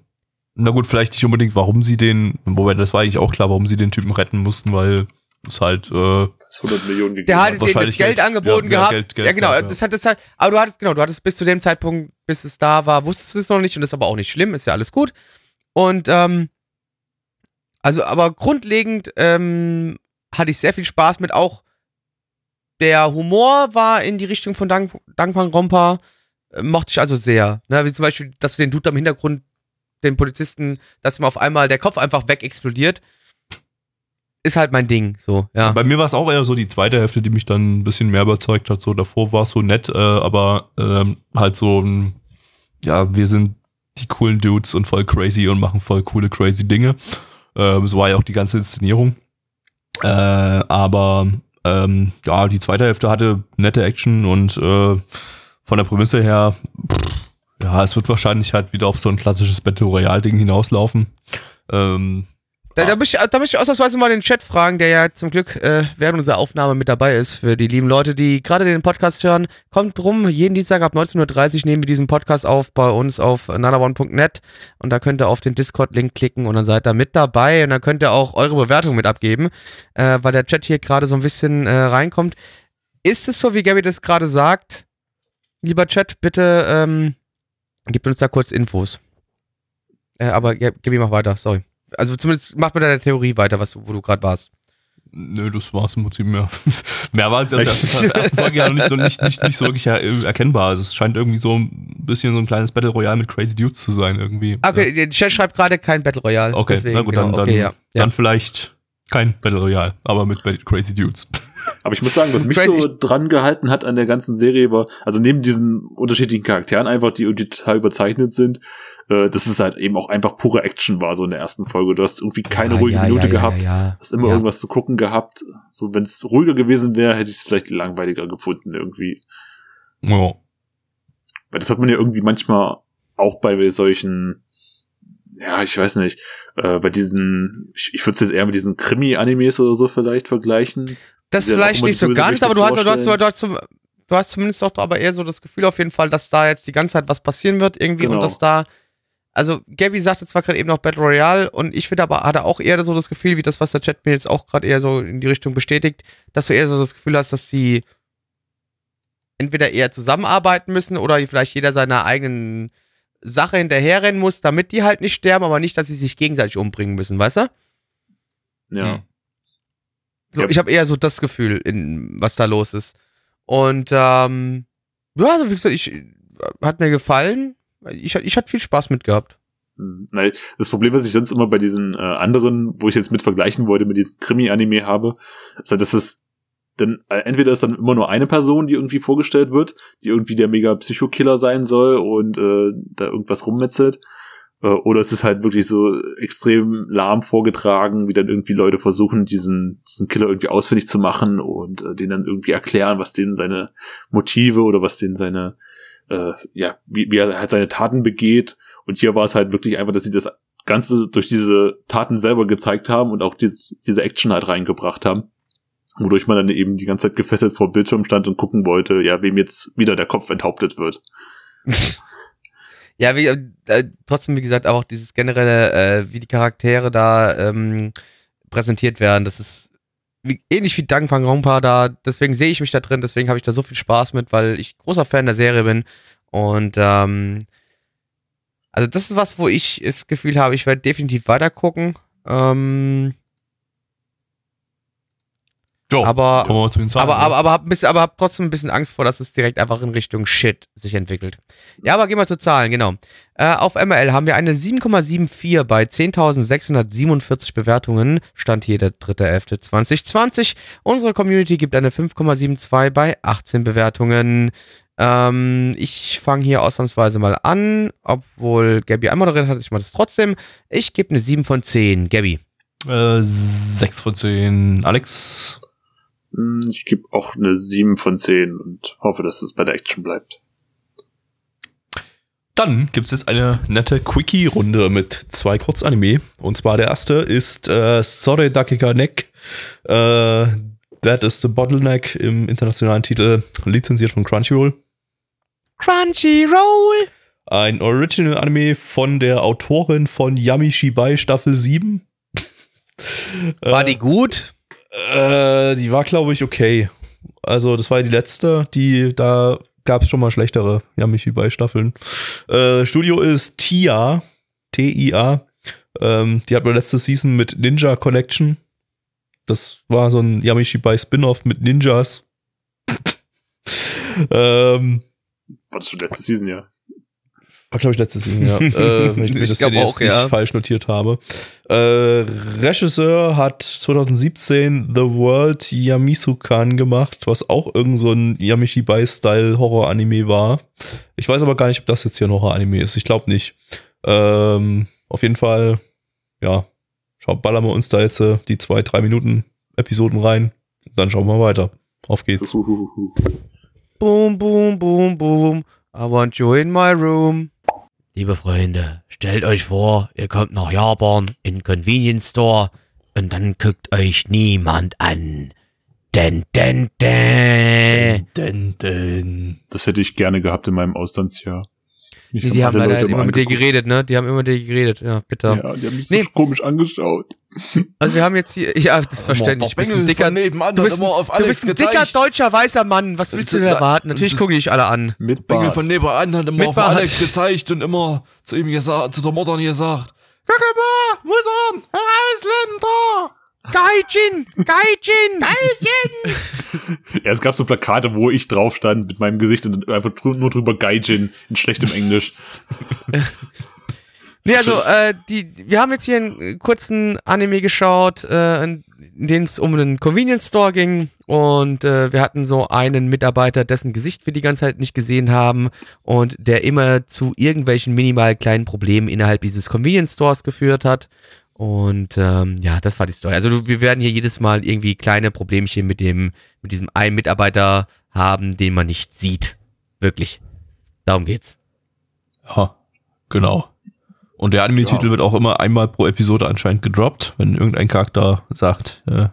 na gut, vielleicht nicht unbedingt, warum sie den, wobei das war eigentlich auch klar, warum sie den Typen retten mussten, weil es halt, äh, Das 100 Millionen gegeben Der hat hat. denen das Geld Geld. angeboten Ja, ja, gehabt. Geld, Geld ja, genau. gehabt, ja. Das hat das halt, aber du hattest, genau, du hattest bis zu dem Zeitpunkt, bis es da war, wusstest du es noch nicht und das ist aber auch nicht schlimm, ist ja alles gut. Und, ähm, also, aber grundlegend, ähm, hatte ich sehr viel Spaß mit auch der Humor war in die Richtung von Dank, Dankbank-Rompa, äh, mochte ich also sehr. Ne? Wie zum Beispiel, dass du den Dude am Hintergrund, den Polizisten, dass ihm auf einmal der Kopf einfach weg explodiert. Ist halt mein Ding, so, ja. Bei mir war es auch eher so die zweite Hälfte, die mich dann ein bisschen mehr überzeugt hat. So davor war es so nett, äh, aber ähm, halt so ein, ja, wir sind die coolen Dudes und voll crazy und machen voll coole crazy Dinge. Ähm, so war ja auch die ganze Inszenierung. Äh, aber ähm, ja, die zweite Hälfte hatte nette Action und äh, von der Prämisse her, pff, ja, es wird wahrscheinlich halt wieder auf so ein klassisches Battle Royale Ding hinauslaufen. Ähm, Da, da, möchte ich, da möchte ich ausnahmsweise mal den Chat fragen, der ja zum Glück äh, während unserer Aufnahme mit dabei ist. Für die lieben Leute, die gerade den Podcast hören, kommt drum. Jeden Dienstag ab 19.30 Uhr nehmen wir diesen Podcast auf bei uns auf nanaone.net und da könnt ihr auf den Discord-Link klicken und dann seid ihr mit dabei und dann könnt ihr auch eure Bewertung mit abgeben, äh, weil der Chat hier gerade so ein bisschen äh, reinkommt. Ist es so, wie Gabby das gerade sagt? Lieber Chat, bitte ähm, gebt uns da kurz Infos. Äh, aber Gab- Gabby, mach weiter, sorry. Also zumindest mach mit deiner Theorie weiter, was, wo du gerade warst. Nö, das war's im Prinzip mehr. mehr war als aus der ersten, Folge ja noch nicht, noch nicht, nicht, nicht so wirklich er, erkennbar. Also es scheint irgendwie so ein bisschen so ein kleines Battle Royale mit Crazy Dudes zu sein irgendwie. Okay, der Chat schreibt gerade kein Battle Royale. Ja. Okay, deswegen, na gut, genau, dann, dann, okay, ja. dann ja. vielleicht kein Battle Royale, aber mit Crazy Dudes. Aber ich muss sagen, was mich Crazy- so dran gehalten hat an der ganzen Serie war, also neben diesen unterschiedlichen Charakteren einfach, die irgendwie total überzeichnet sind, äh, dass es halt eben auch einfach pure Action war, so in der ersten Folge. Du hast irgendwie keine Ja, ruhige ja, Minute ja, gehabt, Ja, hast immer irgendwas zu gucken gehabt. So, wenn es ruhiger gewesen wäre, hätte ich es vielleicht langweiliger gefunden irgendwie. Ja. Weil das hat man ja irgendwie manchmal auch bei solchen, ja, ich weiß nicht, äh, bei diesen, ich, ich würde es jetzt eher mit diesen Krimi-Animes oder so vielleicht vergleichen. Das vielleicht nicht so ganz, aber du hast, du hast, du hast, zum- du hast zumindest doch aber eher so das Gefühl auf jeden Fall, dass da jetzt die ganze Zeit was passieren wird irgendwie und Genau. dass da, also Gabby sagte zwar gerade eben noch Battle Royale und ich finde aber, hatte auch eher so das Gefühl, wie das, was der Chat mir jetzt auch gerade eher so in die Richtung bestätigt, dass du eher so das Gefühl hast, dass sie entweder eher zusammenarbeiten müssen oder vielleicht jeder seiner eigenen Sache hinterherrennen muss, damit die halt nicht sterben, aber nicht, dass sie sich gegenseitig umbringen müssen, weißt du? Ja. Hm. So, Ja. ich habe eher so das Gefühl, in, was da los ist. Und ähm, ja, also wie gesagt, ich hat mir gefallen. Ich, ich hatte viel Spaß mit gehabt. Hm, Nein, das Problem, was ich sonst immer bei diesen äh, anderen, wo ich jetzt mit vergleichen wollte, mit diesem Krimi-Anime habe, ist halt, dass es dann, äh, entweder ist dann immer nur eine Person, die irgendwie vorgestellt wird, die irgendwie der mega Psychokiller sein soll und äh, da irgendwas rummetzelt, äh, oder es ist halt wirklich so extrem lahm vorgetragen, wie dann irgendwie Leute versuchen, diesen, diesen Killer irgendwie ausfindig zu machen und äh, den dann irgendwie erklären, was denen seine Motive oder was denen seine, äh, ja, wie, wie er halt seine Taten begeht und hier war es halt wirklich einfach, dass sie das Ganze durch diese Taten selber gezeigt haben und auch dies, diese Action halt reingebracht haben. Wodurch man dann eben die ganze Zeit gefesselt vor Bildschirm stand und gucken wollte, ja, wem jetzt wieder der Kopf enthauptet wird. Ja, wie, äh, trotzdem, wie gesagt, auch dieses generelle, äh, wie die Charaktere da ähm, präsentiert werden, das ist wie, ähnlich wie Dankfang Rompa da, deswegen sehe ich mich da drin, deswegen habe ich da so viel Spaß mit, weil ich großer Fan der Serie bin. Und ähm, also das ist was, wo ich das Gefühl habe, ich werde definitiv weiter gucken. Ähm, Ja, Aber-. Aber, aber, aber, hab ein bisschen, aber hab trotzdem ein bisschen Angst vor, dass es direkt einfach in Richtung Shit sich entwickelt. Ja, aber gehen wir zu Zahlen, genau. Äh, auf ML haben wir eine 7,74 bei 10.647 Bewertungen. Stand hier der 3.11.2020. Unsere Community gibt eine 5,72 bei 18 Bewertungen. Ähm, ich fange hier ausnahmsweise mal an, obwohl Gabby anmoderiert hat. Ich mache das trotzdem. Ich gebe eine 7 von 10. Gabby. Äh, 6 von 10. Alex? Hm, Ich gebe auch eine 7 von 10 und hoffe, dass es bei der Action bleibt. Dann gibt es jetzt eine nette Quickie-Runde mit zwei Kurzanime. Und zwar der erste ist äh, Sore Dakika Neck. Äh, That is the Bottleneck im internationalen Titel, lizenziert von Crunchyroll. Crunchyroll! Ein Original-Anime von der Autorin von Yami Shibai Staffel 7. War Äh, die gut? Äh, die war, glaube ich, okay. Also, das war die letzte, die, da gab es schon mal schlechtere Yamishibai-Staffeln. Äh, Studio ist TIA, T-I-A. Ähm, die hat wir letzte Season mit Ninja Collection. Das war so ein Yamishibai Spin-off mit Ninjas. ähm, War das schon letzte Season, ja? War, glaube ich, letzte Season, ja. äh, wenn ich mir Ich das jetzt auch, nicht ja. falsch notiert habe. Äh, Regisseur hat 2017 The World Yamisukan gemacht, was auch irgend so ein Yamishibai-Style Horror-Anime war. Ich weiß aber gar nicht, ob das jetzt hier ein Horror-Anime ist. Ich glaube nicht. Ähm, auf jeden Fall, ja, schau, ballern wir uns da jetzt äh, die zwei, drei Minuten Episoden rein. Dann schauen wir weiter. Auf geht's. Boom, boom, boom, boom. I want you in my room. Liebe Freunde, stellt euch vor, ihr kommt nach Japan in Convenience Store und dann guckt euch niemand an. Den, den, den. Denn, denn. Das hätte ich gerne gehabt in meinem Auslandsjahr. Nee, die haben leider Leute immer mit dir geredet, ne? Die haben immer mit dir geredet, ja, bitte. Ja, die haben mich so Nee. komisch angeschaut. Also wir haben jetzt hier, ja, das ist verständlich. Du bist ein dicker, nebenan du bist, ein- du bist ein dicker deutscher weißer Mann. Was willst du denn erwarten? Natürlich gucke ich alle an. Mit Bengel von nebenan hat immer Mit auf Bart. Alex gezeigt und immer zu ihm gesagt, zu der Mutter gesagt, Guck mal, Mutter, Ausländer. Gaijin, Gaijin, Gaijin. Ja, es gab so Plakate, wo ich drauf stand mit meinem Gesicht und einfach nur drüber Gaijin in schlechtem Englisch. Nee, also, äh, die, wir haben jetzt hier einen kurzen Anime geschaut, äh, in in dem es um einen Convenience Store ging und äh, wir hatten so einen Mitarbeiter, dessen Gesicht wir die ganze Zeit nicht gesehen haben und der immer zu irgendwelchen minimal kleinen Problemen innerhalb dieses Convenience Stores geführt hat. Und ähm, ja, das war die Story. Also du- wir werden hier jedes Mal irgendwie kleine Problemchen mit dem, mit diesem einen Mitarbeiter haben, den man nicht sieht. Wirklich. Darum geht's. Ja, genau. Und der Anime-Titel Ja. wird auch immer einmal pro Episode anscheinend gedroppt, wenn irgendein Charakter sagt, äh,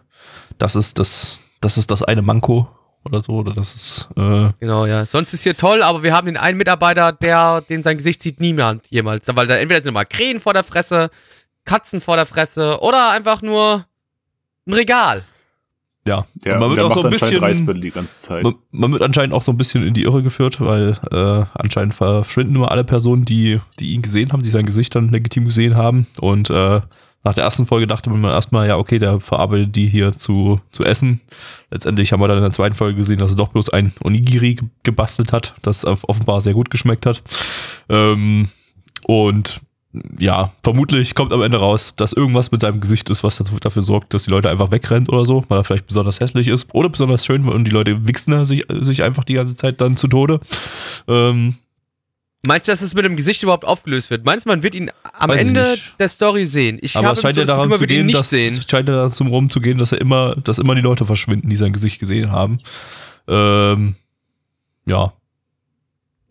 das ist das, das ist das eine Manko oder so, oder das ist, äh, Genau, ja. Sonst ist hier toll, aber wir haben den einen Mitarbeiter, der, den sein Gesicht sieht niemand jemals. Weil da entweder sind immer Krähen vor der Fresse, Katzen vor der Fresse oder einfach nur ein Regal. ja. Der, Und man wird auch macht so ein anscheinend bisschen, Reisbälle die ganze Zeit. man, man wird anscheinend auch so ein bisschen in die Irre geführt, weil äh, anscheinend verschwinden nur alle Personen, die, die ihn gesehen haben, die sein Gesicht dann legitim gesehen haben. Und äh, nach der ersten Folge dachte man erstmal, ja, okay, der verarbeitet die hier zu, zu essen. Letztendlich haben wir dann in der zweiten Folge gesehen, dass er doch bloß ein Onigiri ge- gebastelt hat, das off- offenbar sehr gut geschmeckt hat. Ähm, und ja, vermutlich kommt am Ende raus, dass irgendwas mit seinem Gesicht ist, was dafür sorgt, dass die Leute einfach wegrennen oder so, weil er vielleicht besonders hässlich ist oder besonders schön und die Leute wichsen sich, sich einfach die ganze Zeit dann zu Tode. Ähm, Meinst du, dass es mit dem Gesicht überhaupt aufgelöst wird? Meinst du, man wird ihn am Ende nicht. der Story sehen? Ich aber habe es scheint so ja Gefühl, daran zu gehen, nicht dass, sehen. scheint ja darum rumzugehen, dass er immer, dass immer die Leute verschwinden, die sein Gesicht gesehen haben. Ähm, ja.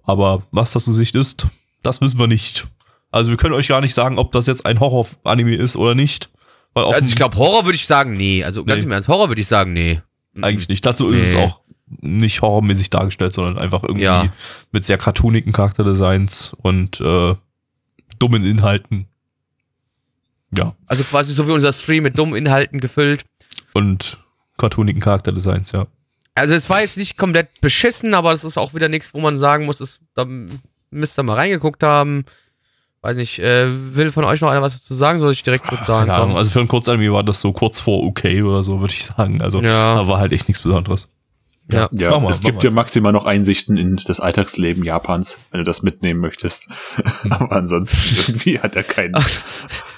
Aber was das Gesicht ist, das wissen wir nicht. Also wir können euch gar nicht sagen, ob das jetzt ein Horror-Anime ist oder nicht. Weil Also ich glaube, Horror würde ich sagen, nee. Also ganz Nee. im Ernst, Horror würde ich sagen, nee. Eigentlich nicht. Dazu ist es Nee. auch nicht horrormäßig dargestellt, sondern einfach irgendwie Ja. mit sehr cartoonigen Charakterdesigns und äh, dummen Inhalten. Ja. Also quasi so wie unser Stream mit dummen Inhalten gefüllt. Und cartoonigen Charakterdesigns, ja. Also es war jetzt nicht komplett beschissen, aber es ist auch wieder nichts, wo man sagen muss, es, da müsst ihr mal reingeguckt haben. Weiß nicht, äh, will von euch noch einer was dazu sagen? Soll ich direkt mit sagen? Keine Ahnung, also für ein Kurzanime war das so kurz vor okay oder so, würde ich sagen. Also, Ja. da war halt echt nichts Besonderes. Ja. Ja, Mach mal, es gibt mal. ja maximal noch Einsichten in das Alltagsleben Japans, wenn du das mitnehmen möchtest. Aber ansonsten irgendwie hat er keinen.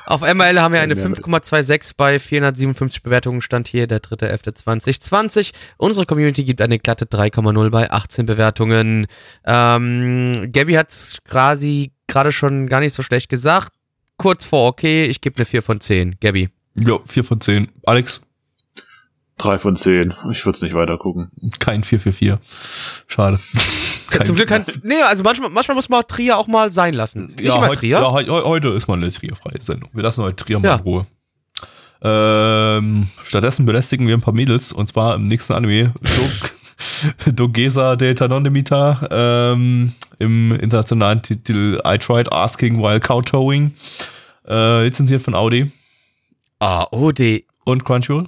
Auf ML haben wir eine Ja, 5,26 bei 457 Bewertungen, stand hier der 3.11.2020. Unsere Community gibt eine glatte 3,0 bei 18 Bewertungen. Ähm, Gabby hat es quasi gerade schon gar nicht so schlecht gesagt. Kurz vor okay, ich gebe eine 4 von 10. Gabby. Ja, 4 von 10. Alex, Drei von zehn. Ich würde es nicht weiter gucken. kein 4 für 4. Schade. Kein- Zum Glück kein. Nee, also manchmal, manchmal muss man Trier auch mal sein lassen. Nicht ja, immer heut- Trier. Ja, heu- heute ist mal eine Trier-freie Sendung. Wir lassen heute Trier mal Ja. in Ruhe. Ähm, stattdessen belästigen wir ein paar Mädels und zwar im nächsten Anime Dogesa de Tanonimita ähm, im internationalen Titel I Tried Asking While Kowtowing äh, lizenziert von Audi Ah, OD. und Crunchyroll.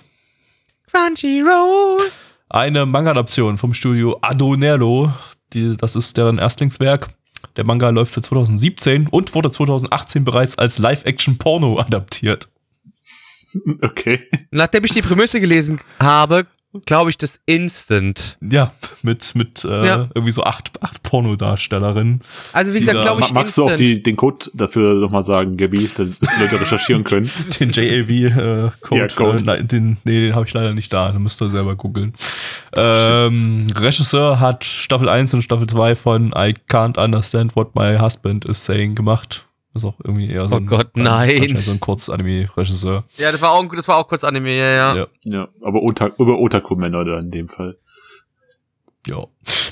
Crunchyroll. Eine Manga-Adaption vom Studio Adonello. Die, das ist deren Erstlingswerk. Der Manga läuft seit 2017 und wurde 2018 bereits als Live-Action-Porno adaptiert. Okay. Nachdem ich die Prämisse gelesen habe, glaube ich das instant. Ja, mit, mit äh, Ja. irgendwie so acht, acht Pornodarstellerinnen. Also wie gesagt, glaube ich Ma- Magst du instant. auch die, den Code dafür nochmal sagen, Gabi, dass die Leute recherchieren können? Den JLV-Code. Ja, Code. Äh, den, nee, den habe ich leider nicht da. Da müsst ihr selber googeln. Ähm, Regisseur hat Staffel 1 und Staffel 2 von I Can't Understand What My Husband Is Saying gemacht. Ist auch irgendwie eher so Oh ein, Gott, nein. so ein Kurzanime-Regisseur. ja, das war auch, das war auch kurz Anime, ja, ja. Ja. Ja, aber Ota über Otaku-Männer da in dem Fall. Ja.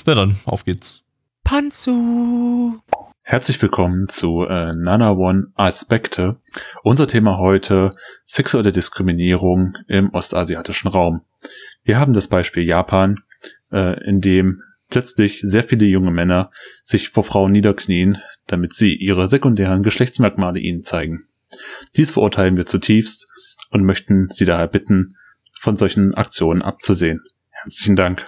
Na dann, auf geht's. Panzu. Herzlich willkommen zu äh, Nana One Aspekte. Unser Thema heute sexuelle Diskriminierung im ostasiatischen Raum. Wir haben das Beispiel Japan, äh, in dem plötzlich sehr viele junge Männer sich vor Frauen niederknien, damit sie ihre sekundären Geschlechtsmerkmale ihnen zeigen. Dies verurteilen wir zutiefst und möchten Sie daher bitten, von solchen Aktionen abzusehen. Herzlichen Dank.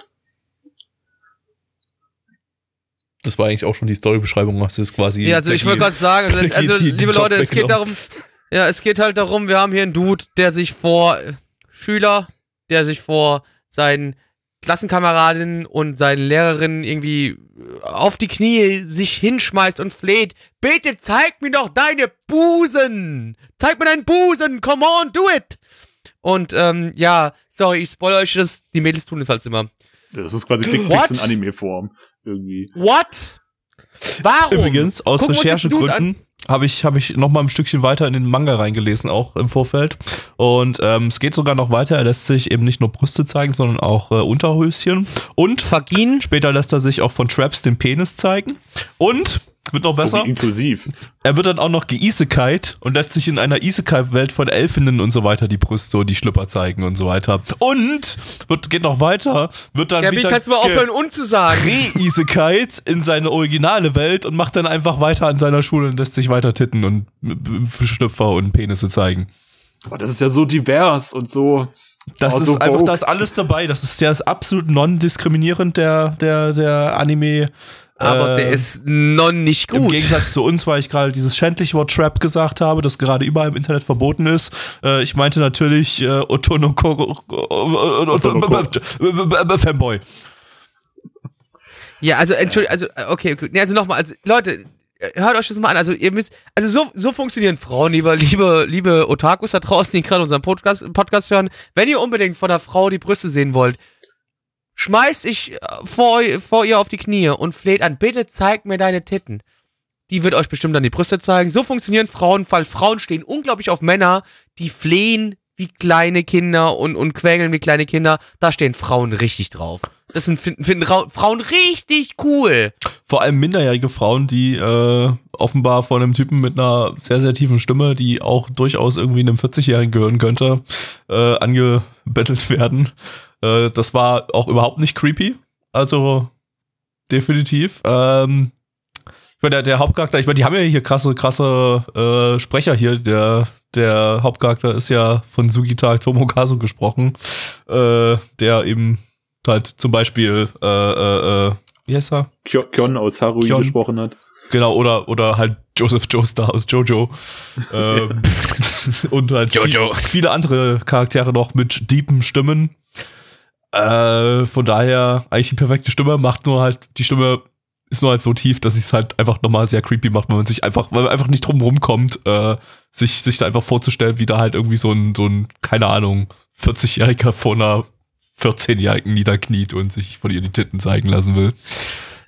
Das war eigentlich auch schon die Storybeschreibung. Das ist quasi. Ja, also ich wollte gerade sagen, also, also liebe Job Leute, es geht darum, ja, es geht halt darum, wir haben hier einen Dude, der sich vor Schüler, der sich vor seinen Klassenkameradinnen und seinen Lehrerinnen irgendwie äh, auf die Knie sich hinschmeißt und fleht. Bitte zeig mir doch deine Busen! Zeig mir deinen Busen! Come on, do it! Und ähm, ja, sorry, ich spoilere euch das, die Mädels tun es halt immer. Das ist quasi Dickpics in Anime-Form. Irgendwie. What? Warum? Übrigens, aus Dude Recherchegründen habe ich, hab ich noch mal ein Stückchen weiter in den Manga reingelesen, auch im Vorfeld. Und ähm, es geht sogar noch weiter. Er lässt sich eben nicht nur Brüste zeigen, sondern auch äh, Unterhöschen. Und Vagin? später lässt er sich auch von Traps den Penis zeigen. Und, wird noch besser, Oh, inklusiv. er wird dann auch noch geisekite und lässt sich in einer Isekai-Welt von Elfinnen und so weiter die Brüste und die Schlüpper zeigen und so weiter. Und, wird, geht noch weiter, wird dann Gabi, wieder kannst du mal aufhören, und zu sagen? Re-Isekite in seine originale Welt und macht dann einfach weiter an seiner Schule und lässt sich weiter titten und äh, Schlüpfer und Penisse zeigen. Aber das ist ja so divers und so. Das Oh, ist so einfach, da ist alles dabei. Das ist der ist absolut non-diskriminierend, der, der, der Anime. Aber Äh, der ist noch nicht Im gut. Gegensatz zu uns, weil ich gerade dieses schändliche Wort Trap gesagt habe, das gerade überall im Internet verboten ist. Äh, ich meinte natürlich äh, Otonoko Fanboy. Ja, also entschuldigt, also äh, okay, okay. Nee, also nochmal, also Leute, äh, hört euch das mal an. Also ihr müsst, also so, so funktionieren Frauen, lieber, liebe, liebe Otakus da draußen, die gerade unseren Podcast, Podcast hören. Wenn ihr unbedingt von der Frau die Brüste sehen wollt, schmeißt ich äh, vor, vor ihr auf die Knie und fleht an, bitte zeig mir deine Titten. Die wird euch bestimmt dann die Brüste zeigen. So funktionieren Frauen, weil Frauen stehen unglaublich auf Männer, die flehen wie kleine Kinder und, und quengeln wie kleine Kinder. Da stehen Frauen richtig drauf. Das sind, finden, finden Ra Frauen richtig cool. Vor allem minderjährige Frauen, die äh, offenbar von einem Typen mit einer sehr, sehr tiefen Stimme, die auch durchaus irgendwie einem 40-Jährigen gehören könnte, äh, angebettelt werden. Äh, das war auch überhaupt nicht creepy. Also definitiv. Ähm, ich meine, der, der Hauptcharakter, ich meine, die haben ja hier krasse, krasse äh, Sprecher hier. Der, der Hauptcharakter ist ja von Sugita Tomokazu gesprochen, äh, der eben halt zum Beispiel, äh, äh, äh, wie heißt er? Kyon aus Harui Kyon. gesprochen hat. Genau, oder, oder halt Joseph Joestar aus Jojo. ähm, und halt Jojo. viel- viele andere Charaktere noch mit deepen Stimmen. Äh, von daher eigentlich die perfekte Stimme, macht nur halt, die Stimme ist nur halt so tief, dass es halt einfach nochmal sehr creepy macht, weil man sich einfach, weil man einfach nicht drum rumkommt, äh, sich, sich da einfach vorzustellen, wie da halt irgendwie so ein, so ein, keine Ahnung, 40-Jähriger vor einer 14-Jährigen niederkniet und sich von ihr die Titten zeigen lassen will.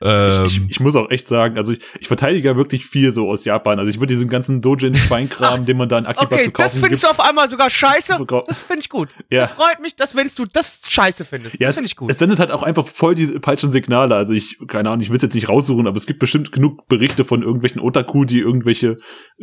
Ähm, ich, ich, ich muss auch echt sagen, also ich, ich verteidige ja wirklich viel so aus Japan. Also ich würde diesen ganzen Dojin-Schweinkram, den man da in Akiba Okay, zu kaufen das findest gibt. du auf einmal sogar scheiße. Das finde ich gut. Ja. Das freut mich, dass wenn du das scheiße findest. Ja, das finde ich gut. Es sendet halt auch einfach voll die falschen Signale. Also ich, keine Ahnung, ich will es jetzt nicht raussuchen, aber es gibt bestimmt genug Berichte von irgendwelchen Otaku, die irgendwelche,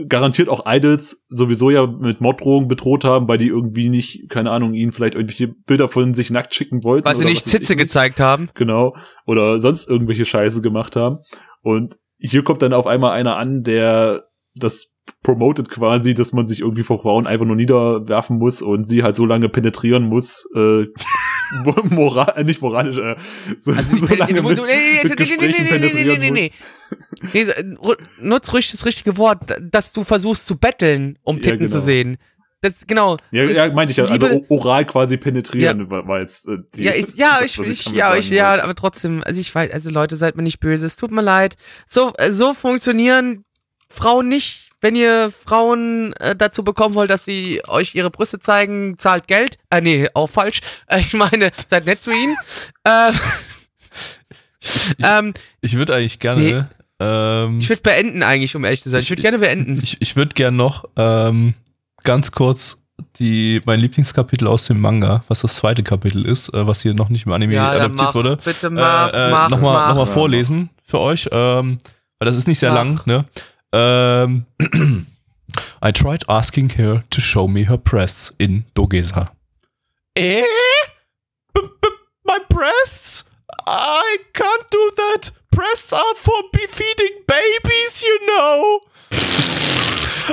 garantiert auch Idols sowieso ja mit Morddrohungen bedroht haben, weil die irgendwie nicht, keine Ahnung, ihnen vielleicht irgendwelche Bilder von sich nackt schicken wollten. Weil sie nicht Zitze gezeigt haben. Genau. Oder sonst irgendwelche Scheiße gemacht haben. Und hier kommt dann auf einmal einer an, der das promotet quasi, dass man sich irgendwie vor Frauen einfach nur niederwerfen muss und sie halt so lange penetrieren muss, äh, moral, äh, nicht moralisch, äh, so, Also, so lange mit, mit Gesprächen nee, nee, nee, penetrieren nee, nee, so, nutz ruhig das richtige Wort, dass du versuchst zu betteln, um Ja, Titten genau. zu sehen. Das, genau. Ja, ja, meinte ich ja, also oral quasi penetrieren war, war jetzt äh, die, Ja, ich, ja, ich, ich, damit ja, ich, ja, aber trotzdem, also ich weiß, also Leute, seid mir nicht böse, es tut mir leid. So, äh, so funktionieren Frauen nicht. Wenn ihr Frauen äh, dazu bekommen wollt, dass sie euch ihre Brüste zeigen, zahlt Geld. Äh, nee, auch falsch. Äh, ich meine, seid nett zu ihnen. Äh, ähm, ich würde eigentlich gerne, Nee. ähm, ich würde beenden eigentlich, um ehrlich zu sein. Ich würde gerne beenden. Ich, ich würde gern noch ähm, ganz kurz die, mein Lieblingskapitel aus dem Manga, was das zweite Kapitel ist, äh, was hier noch nicht im Anime Ja, adaptiert mach, wurde, bitte mach, äh, äh, mach, nochmal mach. noch mal vorlesen für euch, ähm, weil das ist nicht sehr Mach. lang, ne? Ähm, I tried asking her to show me her breasts in Dogesa. Eh? B -b my breasts? I can't do that. Breasts are for be feeding babies, you know.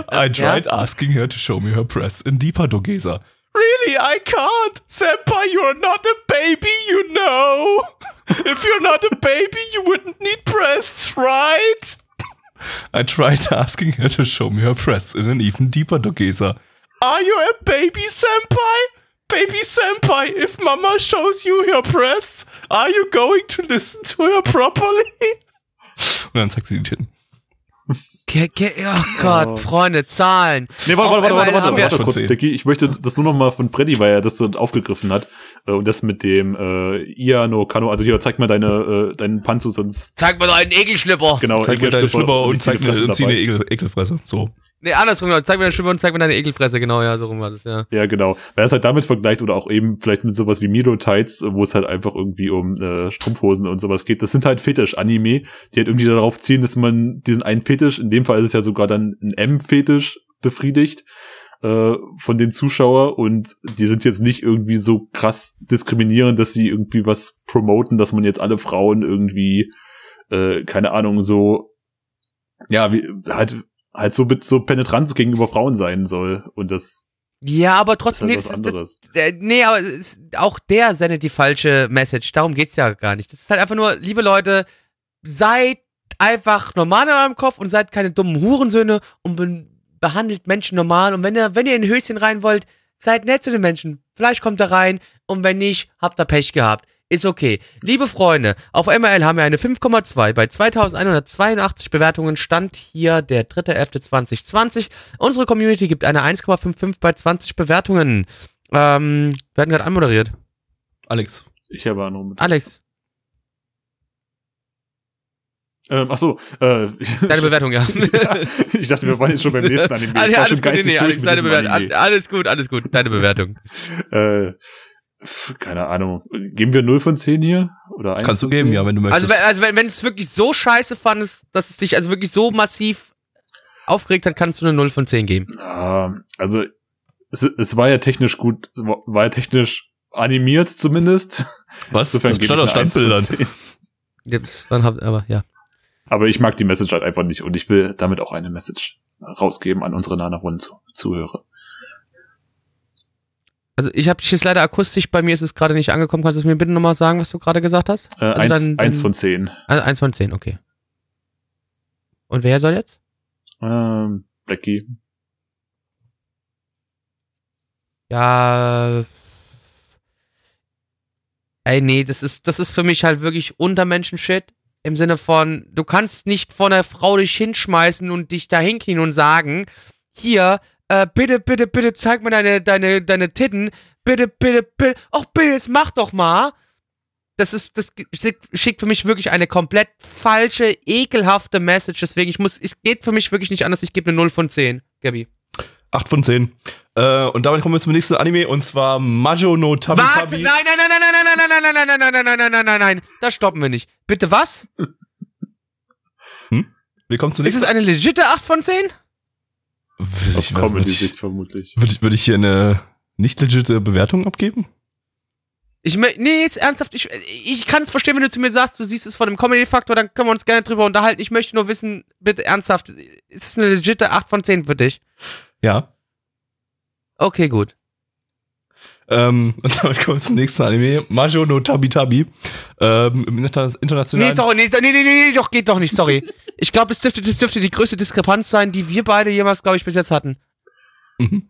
I tried asking her to show me her breasts in deeper Dogesa. Really, I can't. Senpai, you're not a baby, you know. If you're not a baby, you wouldn't need breasts, right? I tried asking her to show me her breasts in an even deeper Dogesa. Are you a baby, Senpai? Baby Senpai, if Mama shows you her breasts, are you going to listen to her properly? Und dann zeigt sie die Titten. Ke- ke- Oh Gott, Oh. Freunde, Zahlen. Nee, warte, warte, warte, warte, warte, warte, kurz. Becky, ich möchte das nur noch mal von Freddy, weil er das so aufgegriffen hat. Äh, Und das mit dem äh, Ia no Kano, also hier, zeig mal deine, äh, deinen Panzu, sonst Zeig mir deinen Ekelschlipper. genau. Zeig mir deinen Schlüpper und und zieh eine. Ekel, Ekelfresse. So. Nee, andersrum, genau. Zeig mir deine Stimme und zeig mir deine Ekelfresse, genau, ja, so rum war das, ja. Ja, genau. Weil er es halt damit vergleicht oder auch eben vielleicht mit sowas wie Miro Tights, wo es halt einfach irgendwie um äh, Strumpfhosen und sowas geht. Das sind halt Fetisch-Anime, die halt irgendwie darauf zielen, dass man diesen einen Fetisch, in dem Fall ist es ja sogar dann ein M-Fetisch, befriedigt äh, von dem Zuschauer und die sind jetzt nicht irgendwie so krass diskriminierend, dass sie irgendwie was promoten, dass man jetzt alle Frauen irgendwie, äh, keine Ahnung, so ja, wie, halt halt so mit so Penetranz gegenüber Frauen sein soll und das Ja, aber ist trotzdem, halt nee, was das ist, anderes. äh, nee, aber ist, auch der sendet die falsche Message. Darum geht's ja gar nicht. Das ist halt einfach nur, liebe Leute, seid einfach normal in eurem Kopf und seid keine dummen Hurensöhne und be behandelt Menschen normal. Und wenn ihr, wenn ihr in ein Höschen rein wollt, seid nett zu den Menschen. Vielleicht kommt ihr rein und wenn nicht, habt ihr Pech gehabt. Ist okay. Liebe Freunde, auf MRL haben wir eine 5,2. Bei 2182 Bewertungen stand hier der 3.11.2020. Unsere Community gibt eine 1,55 bei 20 Bewertungen. Ähm, werden gerade anmoderiert. Alex. Ich habe auch noch mit. Alex, Ähm, ach so, äh, deine Bewertung, ja. ich dachte, wir waren jetzt schon beim nächsten Anime. Ich alles, alles gut, nee, Alex, deine Bewertung. Alles gut, alles gut. Deine Bewertung. Äh, keine Ahnung. Geben wir 0 von 10 hier? Oder 1 Kannst du geben, 10? ja, wenn du möchtest. Also, wenn- also wenn, wenn es wirklich so scheiße fandest, dass es dich also wirklich so massiv aufgeregt hat, kannst du eine 0 von 10 geben. Ah, also, es, es war ja technisch gut, war ja technisch animiert zumindest. Was? Insofern das stand aus eine 1 von Standbildern. 10. Ja, das- Dann habt, aber ja. Aber ich mag die Message halt einfach nicht und ich will damit auch eine Message rausgeben an unsere Nana Rund Zuhörer. Also ich habe dich jetzt leider akustisch, bei mir ist es gerade nicht angekommen. Kannst du es mir bitte nochmal sagen, was du gerade gesagt hast? Äh, Also eins, dann- eins von zehn. Also eins von zehn, okay. Und wer soll jetzt? Ähm, Blackie. Ja. Ey, nee, das ist, das ist für mich halt wirklich Untermenschen-Shit. Im Sinne von, du kannst nicht vor einer Frau dich hinschmeißen und dich da hinknien und sagen, hier, äh, bitte, bitte, bitte, zeig mir deine, deine, deine Titten. Bitte, bitte, bitte. Ach, bitte, jetzt mach doch mal. Das ist, das schickt für mich wirklich eine komplett falsche, ekelhafte Message. Deswegen, ich muss, es geht für mich wirklich nicht anders. Ich gebe eine 0 von 10, Gabi. 8 von 10. Äh, und damit kommen wir zum nächsten Anime und zwar Majo no Tabi Warte, Tabi. nein, nein, nein, nein, nein, nein, nein, nein, nein, nein, nein, nein, nein, nein, nein, nein, nein, da stoppen wir nicht. Bitte was? Willkommen zum Ist nächsten es eine legitime 8 von 10? Würde ich, würde Comedy-Sicht ich, vermutlich. würde ich, würde ich hier eine nicht legitime Bewertung abgeben? Ich nee, jetzt ernsthaft, ich, ich kann es verstehen, wenn du zu mir sagst, du siehst es von dem Comedy-Faktor, dann können wir uns gerne drüber unterhalten. Ich möchte nur wissen, bitte ernsthaft, ist es eine legitime 8 von 10 für dich? Ja. Okay, gut. Ähm, und damit kommen wir zum nächsten Anime. Majo no Tabi Tabi. Ähm, Im Inter internationalen. Nee, sorry, nee, nee, nee, nee, nee, doch, geht doch nicht, sorry. Ich glaube, das dürfte, das dürfte die größte Diskrepanz sein, die wir beide jemals, glaube ich, bis jetzt hatten. Mhm.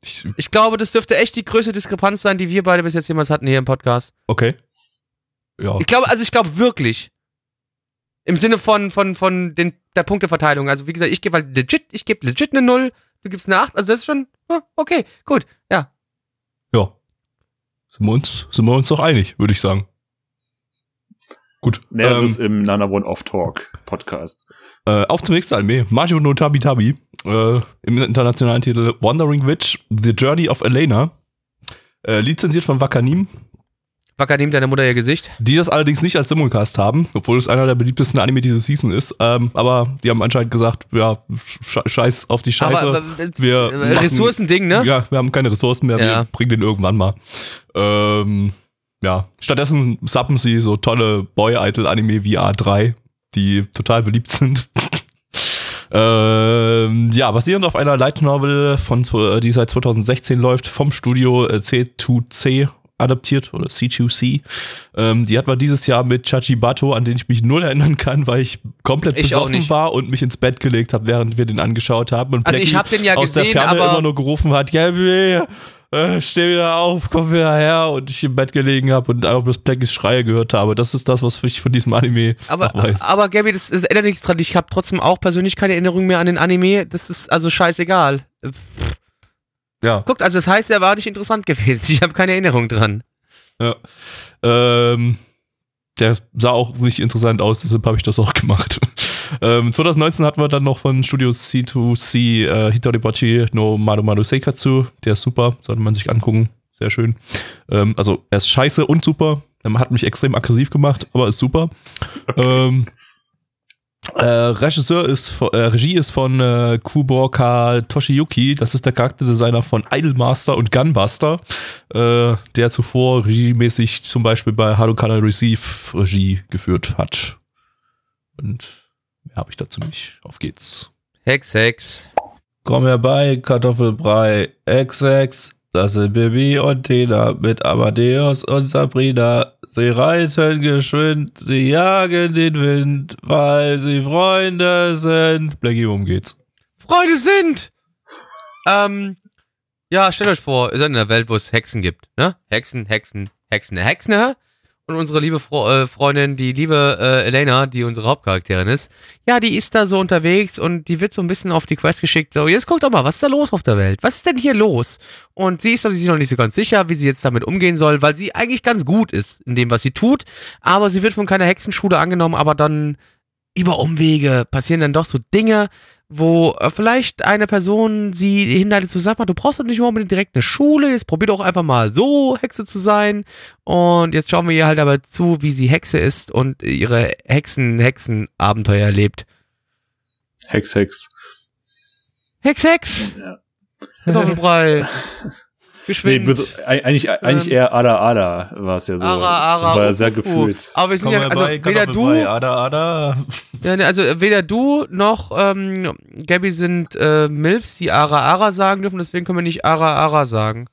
Ich, Ich glaube, das dürfte echt die größte Diskrepanz sein, die wir beide bis jetzt jemals hatten hier im Podcast. okay. Ja. Ich glaube, also ich glaube wirklich. Im Sinne von, von, von den, der Punkteverteilung. Also wie gesagt, ich gebe halt legit, ich gebe legit eine 0, du gibst eine 8, also das ist schon, ah, okay, gut, ja. Ja. Sind wir uns, sind wir uns doch einig, würde ich sagen. Gut. Näheres Ähm, im Nana One Off Talk Podcast. äh, auf zum nächsten Anime. Majo no Tabi Tabi. Äh, Im internationalen Titel Wandering Witch, The Journey of Elena. Äh, lizenziert von Wakanim, Wacker nimmt deine Mutter ihr Gesicht. die das allerdings nicht als Simulcast haben, obwohl es einer der beliebtesten Anime dieses Season ist. Ähm, aber die haben anscheinend gesagt, ja, sch scheiß auf die Scheiße. Aber, aber wir äh, machen- Ressourcending, ne? Ja, wir haben keine Ressourcen mehr, Ja. wir bringen den irgendwann mal. Ähm, ja, stattdessen sappen sie so tolle Boy-Idol-Anime wie A3, die total beliebt sind. ähm, ja, basierend auf einer Light Novel, von, zw- die seit 2016 läuft, vom Studio äh, C2C adaptiert oder C2C. Ähm, die hat man dieses Jahr mit Chachibato, an den ich mich null erinnern kann, weil ich komplett Ich besoffen war und mich ins Bett gelegt habe, während wir den angeschaut haben. Und Also ich Blackie hab den ja aus der gesehen, Ferne aber- immer nur gerufen hat, Gabby, äh, steh wieder auf, komm wieder her und ich im Bett gelegen habe und einfach bloß Blackies Schreie gehört habe. Das ist das, was ich von diesem Anime Aber, weiß. aber Gabi, das, das ändert nichts dran. Ich habe trotzdem auch persönlich keine Erinnerung mehr an den Anime. Das ist also scheißegal. Ja. Guckt, also das heißt, er war nicht interessant gewesen. Ich habe keine Erinnerung dran. Ja. Ähm, der sah auch nicht interessant aus, deshalb habe ich das auch gemacht. ähm, 2019 hatten wir dann noch von Studio C2C äh, Hitoribachi no Maru Maru Seikatsu. Der ist super, sollte man sich angucken. Sehr schön. Ähm, also, er ist scheiße und super. Er hat mich extrem aggressiv gemacht, aber ist super. Ähm, äh, Regisseur ist, äh, Regie ist von äh, Kuboka Toshiyuki. Das ist der Charakterdesigner von Idolmaster und Gunbuster, äh, der zuvor regiemäßig zum Beispiel bei Hadokana Receive Regie geführt hat. Und mehr habe ich dazu nicht. Auf geht's. Hex, Hex. Komm herbei, Kartoffelbrei, Ex-Ex, das sind Bibi und Tina mit Amadeus und Sabrina. Sie reiten geschwind, sie jagen den Wind, weil sie Freunde sind. Blackie, worum geht's? Freunde sind! Ähm, ja, stellt euch vor, ihr seid in einer Welt, wo es Hexen gibt, ne? Hexen, Hexen, Hexen, Hexen, ne? Und unsere liebe Fro äh, Freundin, die liebe äh, Elena, die unsere Hauptcharakterin ist, ja, die ist da so unterwegs und die wird so ein bisschen auf die Quest geschickt. So, jetzt guckt doch mal, was ist da los auf der Welt? Was ist denn hier los? Und sie ist sich noch nicht so ganz sicher, wie sie jetzt damit umgehen soll, weil sie eigentlich ganz gut ist in dem, was sie tut. Aber sie wird von keiner Hexenschule angenommen, aber dann über Umwege passieren dann doch so Dinge, wo äh, vielleicht eine Person sie hinleitet zu sagen, du brauchst doch nicht unbedingt direkt eine Schule, jetzt probier doch einfach mal so Hexe zu sein. Und jetzt schauen wir ihr halt aber zu, wie sie Hexe ist und ihre Hexen-Hexen-Abenteuer erlebt. Hex, Hex. Hex, Hex! Ja. Kartoffelbrei. Nee, Geschwind. bes- e- eigentlich, eigentlich eher Ada Ada war es ja so. Ara, ara, das war ja sehr uf, uf. gefühlt. Aber wir sind Komm ja, also herbei, weder du, Ada, ada. ja, ne, also weder du noch ähm, Gabby sind äh, Milfs, die Ara Ara sagen dürfen, deswegen können wir nicht Ara Ara sagen.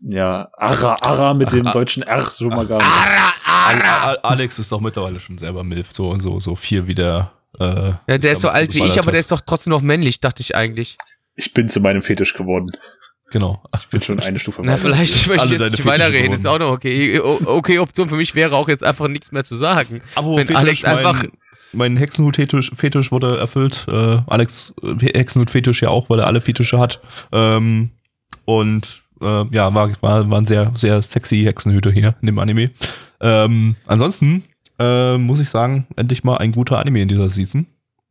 Ja, Ara, Ara mit dem deutschen R schon mal gar nicht. Ara Al Alex ist doch mittlerweile schon selber Milf, so so so viel wie der äh, Ja, der ist so alt wie ich, aber der ist doch trotzdem noch männlich, dachte ich eigentlich. Ich bin zu meinem Fetisch geworden. Genau. Ich bin schon eine Stufe Na, weiter. vielleicht jetzt möchte alle ich deine jetzt nicht weiterreden, ist auch noch okay. Okay, Option für mich wäre auch jetzt einfach nichts mehr zu sagen. Aber Wenn Fetisch, Alex einfach- Mein, mein Hexenhut-Fetisch Fetisch wurde erfüllt. Äh, Alex äh, Hexenhut-Fetisch ja auch, weil er alle Fetische hat. Ähm, und äh, ja, war, war, waren sehr, sehr sexy Hexenhüte hier in dem Anime. Ähm, ansonsten äh, muss ich sagen, endlich mal ein guter Anime in dieser Season.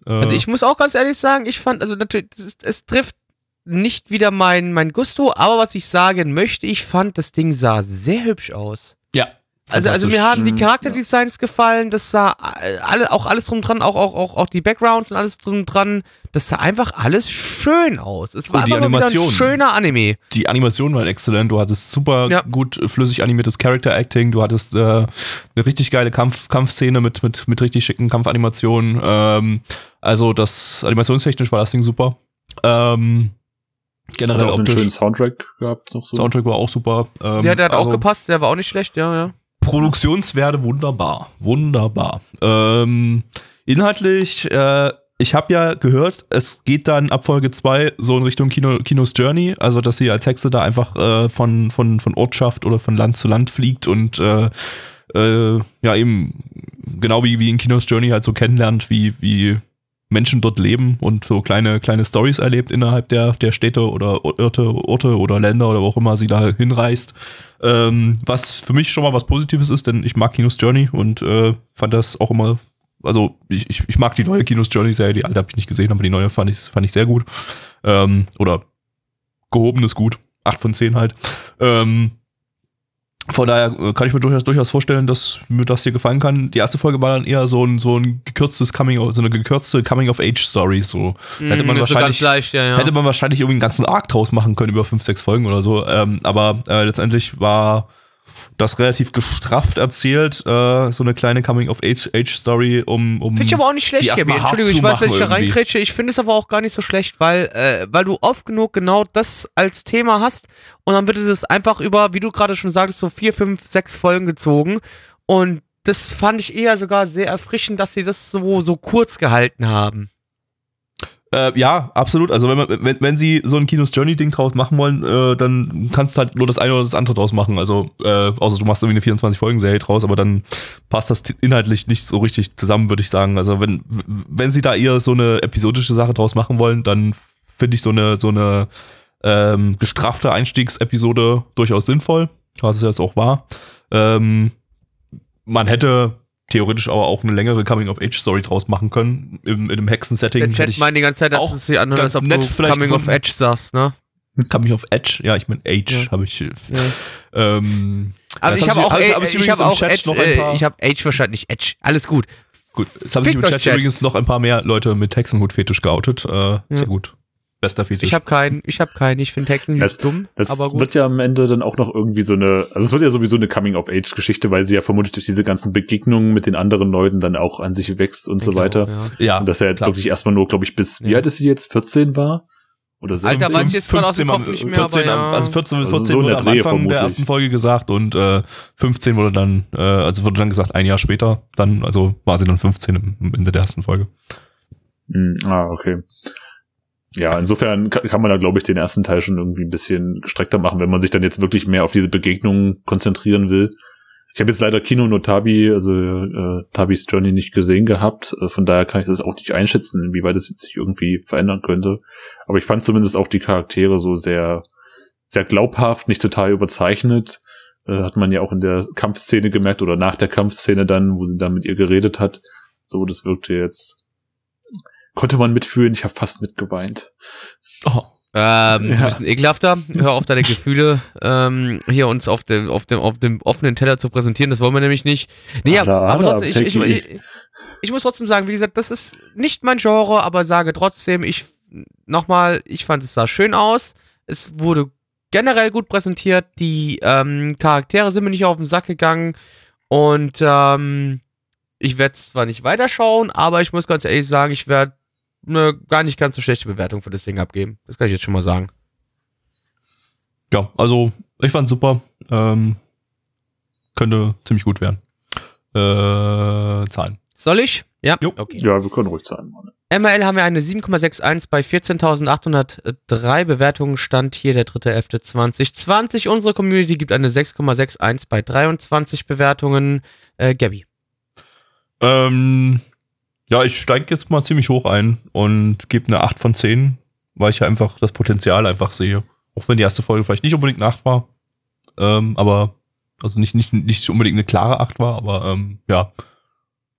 Äh, Also ich muss auch ganz ehrlich sagen, ich fand, also natürlich, es, es trifft nicht wieder mein, mein Gusto, aber was ich sagen möchte, ich fand, das Ding sah sehr hübsch aus. ja. Also, also mir haben die Charakterdesigns gefallen, das sah äh, alle, auch alles drum dran, auch, auch, auch, auch die Backgrounds und alles drum dran, das sah einfach alles schön aus. Es war Und die wieder ein Animation. schöner Anime. die Animation war exzellent. Du hattest super Ja. gut flüssig animiertes Character Acting. Du hattest äh, eine richtig geile Kampf Kampfszene mit, mit, mit richtig schicken Kampfanimationen. Ähm, also das animationstechnisch war das Ding super. Ähm, Hat generell auch einen schönen optisch. Soundtrack gehabt. Noch so. Soundtrack war auch super. Ähm, Ja, der hat also auch gepasst, der war auch nicht schlecht, ja, ja. Produktionswerte wunderbar. Wunderbar. Ähm, inhaltlich, äh, ich habe ja gehört, es geht dann ab Folge 2 so in Richtung Kino, Kinos Journey, also dass sie als Hexe da einfach äh, von, von, von Ortschaft oder von Land zu Land fliegt und äh, äh, ja eben genau wie, wie in Kinos Journey halt so kennenlernt, wie, wie Menschen dort leben und so kleine, kleine Stories erlebt innerhalb der, der Städte oder Orte, Orte oder Länder oder wo auch immer sie da hinreist. Ähm, was für mich schon mal was Positives ist, denn ich mag Kinos Journey und äh, fand das auch immer, also ich, ich, ich mag die neue Kinos Journey-Serie, die alte habe ich nicht gesehen, aber die neue fand ich, fand ich sehr gut. Ähm, oder gehobenes Gut. 8 von 10 halt. Ähm, von daher äh, kann ich mir durchaus, durchaus vorstellen, dass mir das hier gefallen kann. Die erste Folge war dann eher so ein, so ein gekürztes Coming, so eine gekürzte Coming-of-Age-Story. So. Hätte man Mm, so wahrscheinlich- leicht, ja, ja. Hätte man wahrscheinlich irgendwie einen ganzen Arc draus machen können über fünf, sechs Folgen oder so. Ähm, aber äh, letztendlich war das relativ gestrafft erzählt, äh, so eine kleine Coming-of-Age-Story, um, um Finde ich aber auch nicht schlecht, Gabi. Entschuldigung, ich weiß, wenn ich da reinkrätsche. Ich finde es aber auch gar nicht so schlecht, weil, äh, weil du oft genug genau das als Thema hast und dann wird es einfach über, wie du gerade schon sagtest, so vier, fünf, sechs Folgen gezogen. Und das fand ich eher sogar sehr erfrischend, dass sie das so, so kurz gehalten haben. Äh, ja, absolut. Also wenn, man, wenn, wenn sie so ein Kinos Journey-Ding draus machen wollen, äh, dann kannst du halt nur das eine oder das andere draus machen. Also, äh, außer du machst irgendwie eine 24-Folgen-Serie draus, aber dann passt das inhaltlich nicht so richtig zusammen, würde ich sagen. Also wenn, wenn sie da eher so eine episodische Sache draus machen wollen, dann finde ich so eine, so eine ähm, gestraffte Einstiegsepisode durchaus sinnvoll, was es jetzt auch war. Ähm, man hätte theoretisch aber auch eine längere Coming-of-Age-Story draus machen können, im, in einem Hexen-Setting. Der Chat ich- meint die ganze Zeit, dass es sich anhört, als ob nett du vielleicht Coming of gefunden. Edge sagst, ne? Coming of Edge, ja, ich meine Age Ja. habe ich. äh, Ja. Ähm, Aber ich habe auch, Age- habe ich ich habe im auch Edge, noch ein äh, paar- ich habe Age verstanden, nicht Edge. Alles gut. gut, jetzt haben sich Fickt im euch, Chat, Chat. übrigens noch ein paar mehr Leute mit Hexenhut-Fetisch geoutet. Äh, Sehr gut. Bester Fetisch. Ich habe keinen, ich habe keinen. Ich finde Hexen Das- dumm, Das aber gut. wird ja am Ende dann auch noch irgendwie so eine, also es wird ja sowieso eine Coming-of-Age-Geschichte, weil sie ja vermutlich durch diese ganzen Begegnungen mit den anderen Leuten dann auch an sich wächst und so Ich glaube, weiter. ja. ja, Und dass er jetzt klar. wirklich erstmal nur, glaube ich, bis, wie Ja. alt ist sie jetzt? 14 war? Oder so? Alter, weiß ich jetzt gerade aus dem Kopf nicht mehr, 14, aber ja. Also 14, 14 Also so in wurde der am Anfang vermutlich. der ersten Folge gesagt und äh, 15 wurde dann, äh, also wurde dann gesagt, ein Jahr später, dann, also war sie dann 15 im, am Ende der ersten Folge. Hm, ah, okay. Ja, insofern kann, man da, glaube ich, den ersten Teil schon irgendwie ein bisschen gestreckter machen, wenn man sich dann jetzt wirklich mehr auf diese Begegnungen konzentrieren will. Ich habe jetzt leider Kino no Tabi, also äh, Tabis Journey nicht gesehen gehabt, äh, von daher kann ich das auch nicht einschätzen, inwieweit jetzt sich irgendwie verändern könnte. Aber ich fand zumindest auch die Charaktere so sehr, sehr glaubhaft, nicht total überzeichnet. Äh, hat man ja auch in der Kampfszene gemerkt oder nach der Kampfszene dann, wo sie dann mit ihr geredet hat. So, das wirkte jetzt konnte man mitfühlen. Ich habe fast mitgeweint. Oh. Ähm, Du Ja. bist ein ekelhafter. Hör auf deine Gefühle ähm, hier uns auf dem, auf, dem, auf dem offenen Teller zu präsentieren. Das wollen wir nämlich nicht. Nee, Ada, aber trotzdem, ich, ich, ich, ich muss trotzdem sagen, wie gesagt, das ist nicht mein Genre, aber sage trotzdem, ich nochmal, ich fand es sah schön aus. Es wurde generell gut präsentiert. Die ähm, Charaktere sind mir nicht auf den Sack gegangen. Und ähm, ich werde zwar nicht weiterschauen, aber ich muss ganz ehrlich sagen, ich werde eine gar nicht ganz so schlechte Bewertung für das Ding abgeben. Das kann ich jetzt schon mal sagen. Ja, also ich fand's super. Ähm, könnte ziemlich gut werden. Äh, Zahlen. Soll ich? Ja, Jo. okay. Ja, wir können ruhig zahlen. Mann. MRL haben wir eine 7,61 bei 14.803 Bewertungen. Stand hier der 3.11.2020. Unsere Community gibt eine 6,61 bei 23 Bewertungen. Äh, Gabby. Ähm, ja, ich steige jetzt mal ziemlich hoch ein und gebe eine 8 von 10, weil ich ja einfach das Potenzial einfach sehe. Auch wenn die erste Folge vielleicht nicht unbedingt eine 8 war. Ähm, aber, also nicht, nicht, nicht unbedingt eine klare 8 war, aber ähm, ja.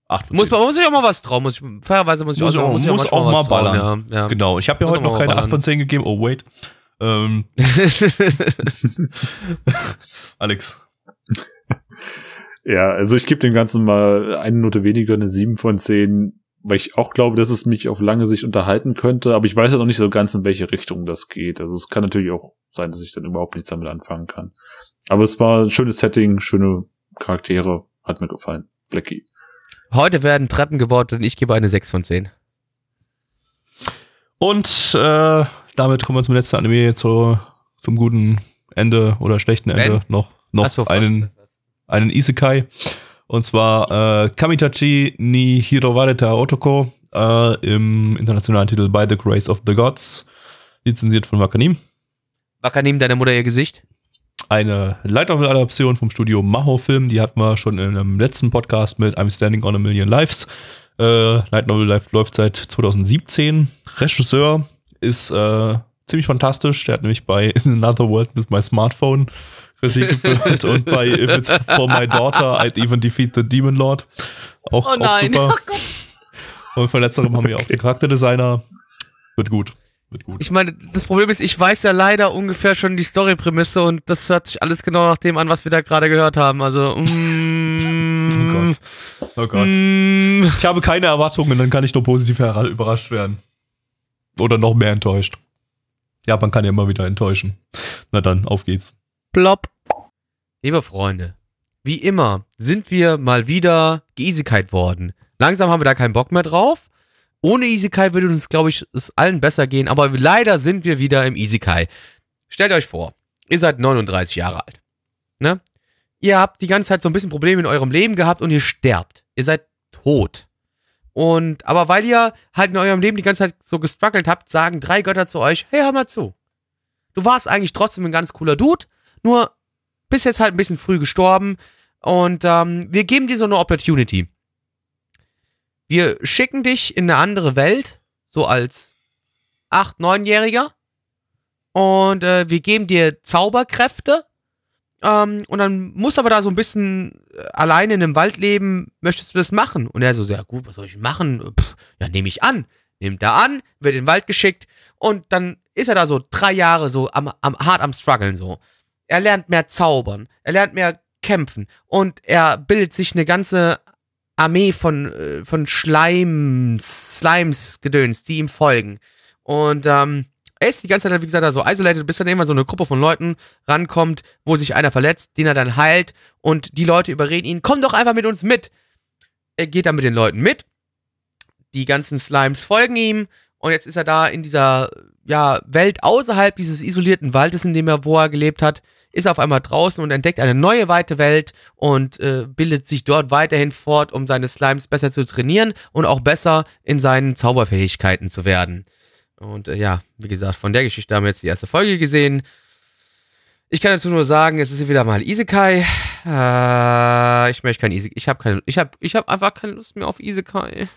8 von 10. Muss man muss ich auch mal was trauen. Muss ich, fairerweise muss ich Muss auch, auch- muss ich muss manchmal auch mal was trauen, ballern. Ja, ja. Genau, ich habe ja heute noch auch keine mal 8 von 10 gegeben. Oh, wait. Ähm, Alex. Ja, also ich gebe dem Ganzen mal eine Note weniger, eine 7 von 10, weil ich auch glaube, dass es mich auf lange Sicht unterhalten könnte, aber ich weiß ja noch nicht so ganz, in welche Richtung das geht. Also es kann natürlich auch sein, dass ich dann überhaupt nichts damit anfangen kann. Aber es war ein schönes Setting, schöne Charaktere, hat mir gefallen. Blackie. Heute werden Treppen gebaut und ich gebe eine 6 von 10. Und äh, damit kommen wir zum letzten Anime, zu, zum guten Ende oder schlechten Ende. Ben? Noch, noch so, einen, einen Isekai. Und zwar äh, Kamitachi ni Hirowareta Otoko äh, im internationalen Titel By the Grace of the Gods, lizenziert von Wakanim. Wacker neben deiner Mutter ihr Gesicht. Eine Light Novel-Adaption vom Studio Maho Film, die hatten wir schon in einem letzten Podcast mit I'm Standing on a Million Lives. Äh, Light Novel Live läuft seit 2017. Regisseur ist äh, ziemlich fantastisch. Der hat nämlich bei In Another World with My Smartphone Regie geführt und bei If It's For My Daughter I'd Even Defeat the Demon Lord. Auch, Oh nein. auch super. Und von letzterem haben wir auch den Charakterdesigner. Wird gut. Wird gut. Ich meine, das Problem ist, ich weiß ja leider ungefähr schon die Story-Prämisse und das hört sich alles genau nach dem an, was wir da gerade gehört haben. Also, mm, Oh Gott. mm, Ich habe keine Erwartungen, dann kann ich nur positiv überrascht werden. Oder noch mehr enttäuscht. Ja, man kann ja immer wieder enttäuschen. Na dann, auf geht's. plopp. Liebe Freunde, wie immer sind wir mal wieder geisigkeit worden. Langsam haben wir da keinen Bock mehr drauf. Ohne Isekai würde uns, glaube ich, es allen besser gehen, aber leider sind wir wieder im Isekai. Stellt euch vor, ihr seid 39 Jahre alt. Ne? Ihr habt die ganze Zeit so ein bisschen Probleme in eurem Leben gehabt und ihr sterbt. Ihr seid tot. Und, aber weil ihr halt in eurem Leben die ganze Zeit so gestruggelt habt, sagen drei Götter zu euch, hey, hör mal zu. Du warst eigentlich trotzdem ein ganz cooler Dude, nur bist jetzt halt ein bisschen früh gestorben und ähm, wir geben dir so eine Opportunity. Wir schicken dich in eine andere Welt, so als 8-, 9-Jähriger und äh, wir geben dir Zauberkräfte ähm, und dann musst aber da so ein bisschen äh, alleine in einem Wald leben, möchtest du das machen? Und er so, ja gut, was soll ich machen? Pff, ja, nehme ich an. Nimmt er an, wird in den Wald geschickt und dann ist er da so drei Jahre so am, am, hart am struggeln so. Er lernt mehr zaubern, er lernt mehr kämpfen und er bildet sich eine ganze Armee von, äh, von Schleims, Slimes gedöns, die ihm folgen. Und ähm, er ist die ganze Zeit, wie gesagt, da so isolated, bis dann irgendwann so eine Gruppe von Leuten rankommt, wo sich einer verletzt, den er dann heilt und die Leute überreden ihn, komm doch einfach mit uns mit. Er geht dann mit den Leuten mit. Die ganzen Slimes folgen ihm und jetzt ist er da in dieser ja, Welt außerhalb dieses isolierten Waldes, in dem er, wo er gelebt hat, ist auf einmal draußen und entdeckt eine neue weite Welt und äh, bildet sich dort weiterhin fort, um seine Slimes besser zu trainieren und auch besser in seinen Zauberfähigkeiten zu werden. Und äh, ja, wie gesagt, von der Geschichte haben wir jetzt die erste Folge gesehen. Ich kann dazu nur sagen, es ist wieder mal Isekai. Äh, ich möchte kein Isekai. Ich habe keine, ich habe, ich habe einfach keine Lust mehr auf Isekai.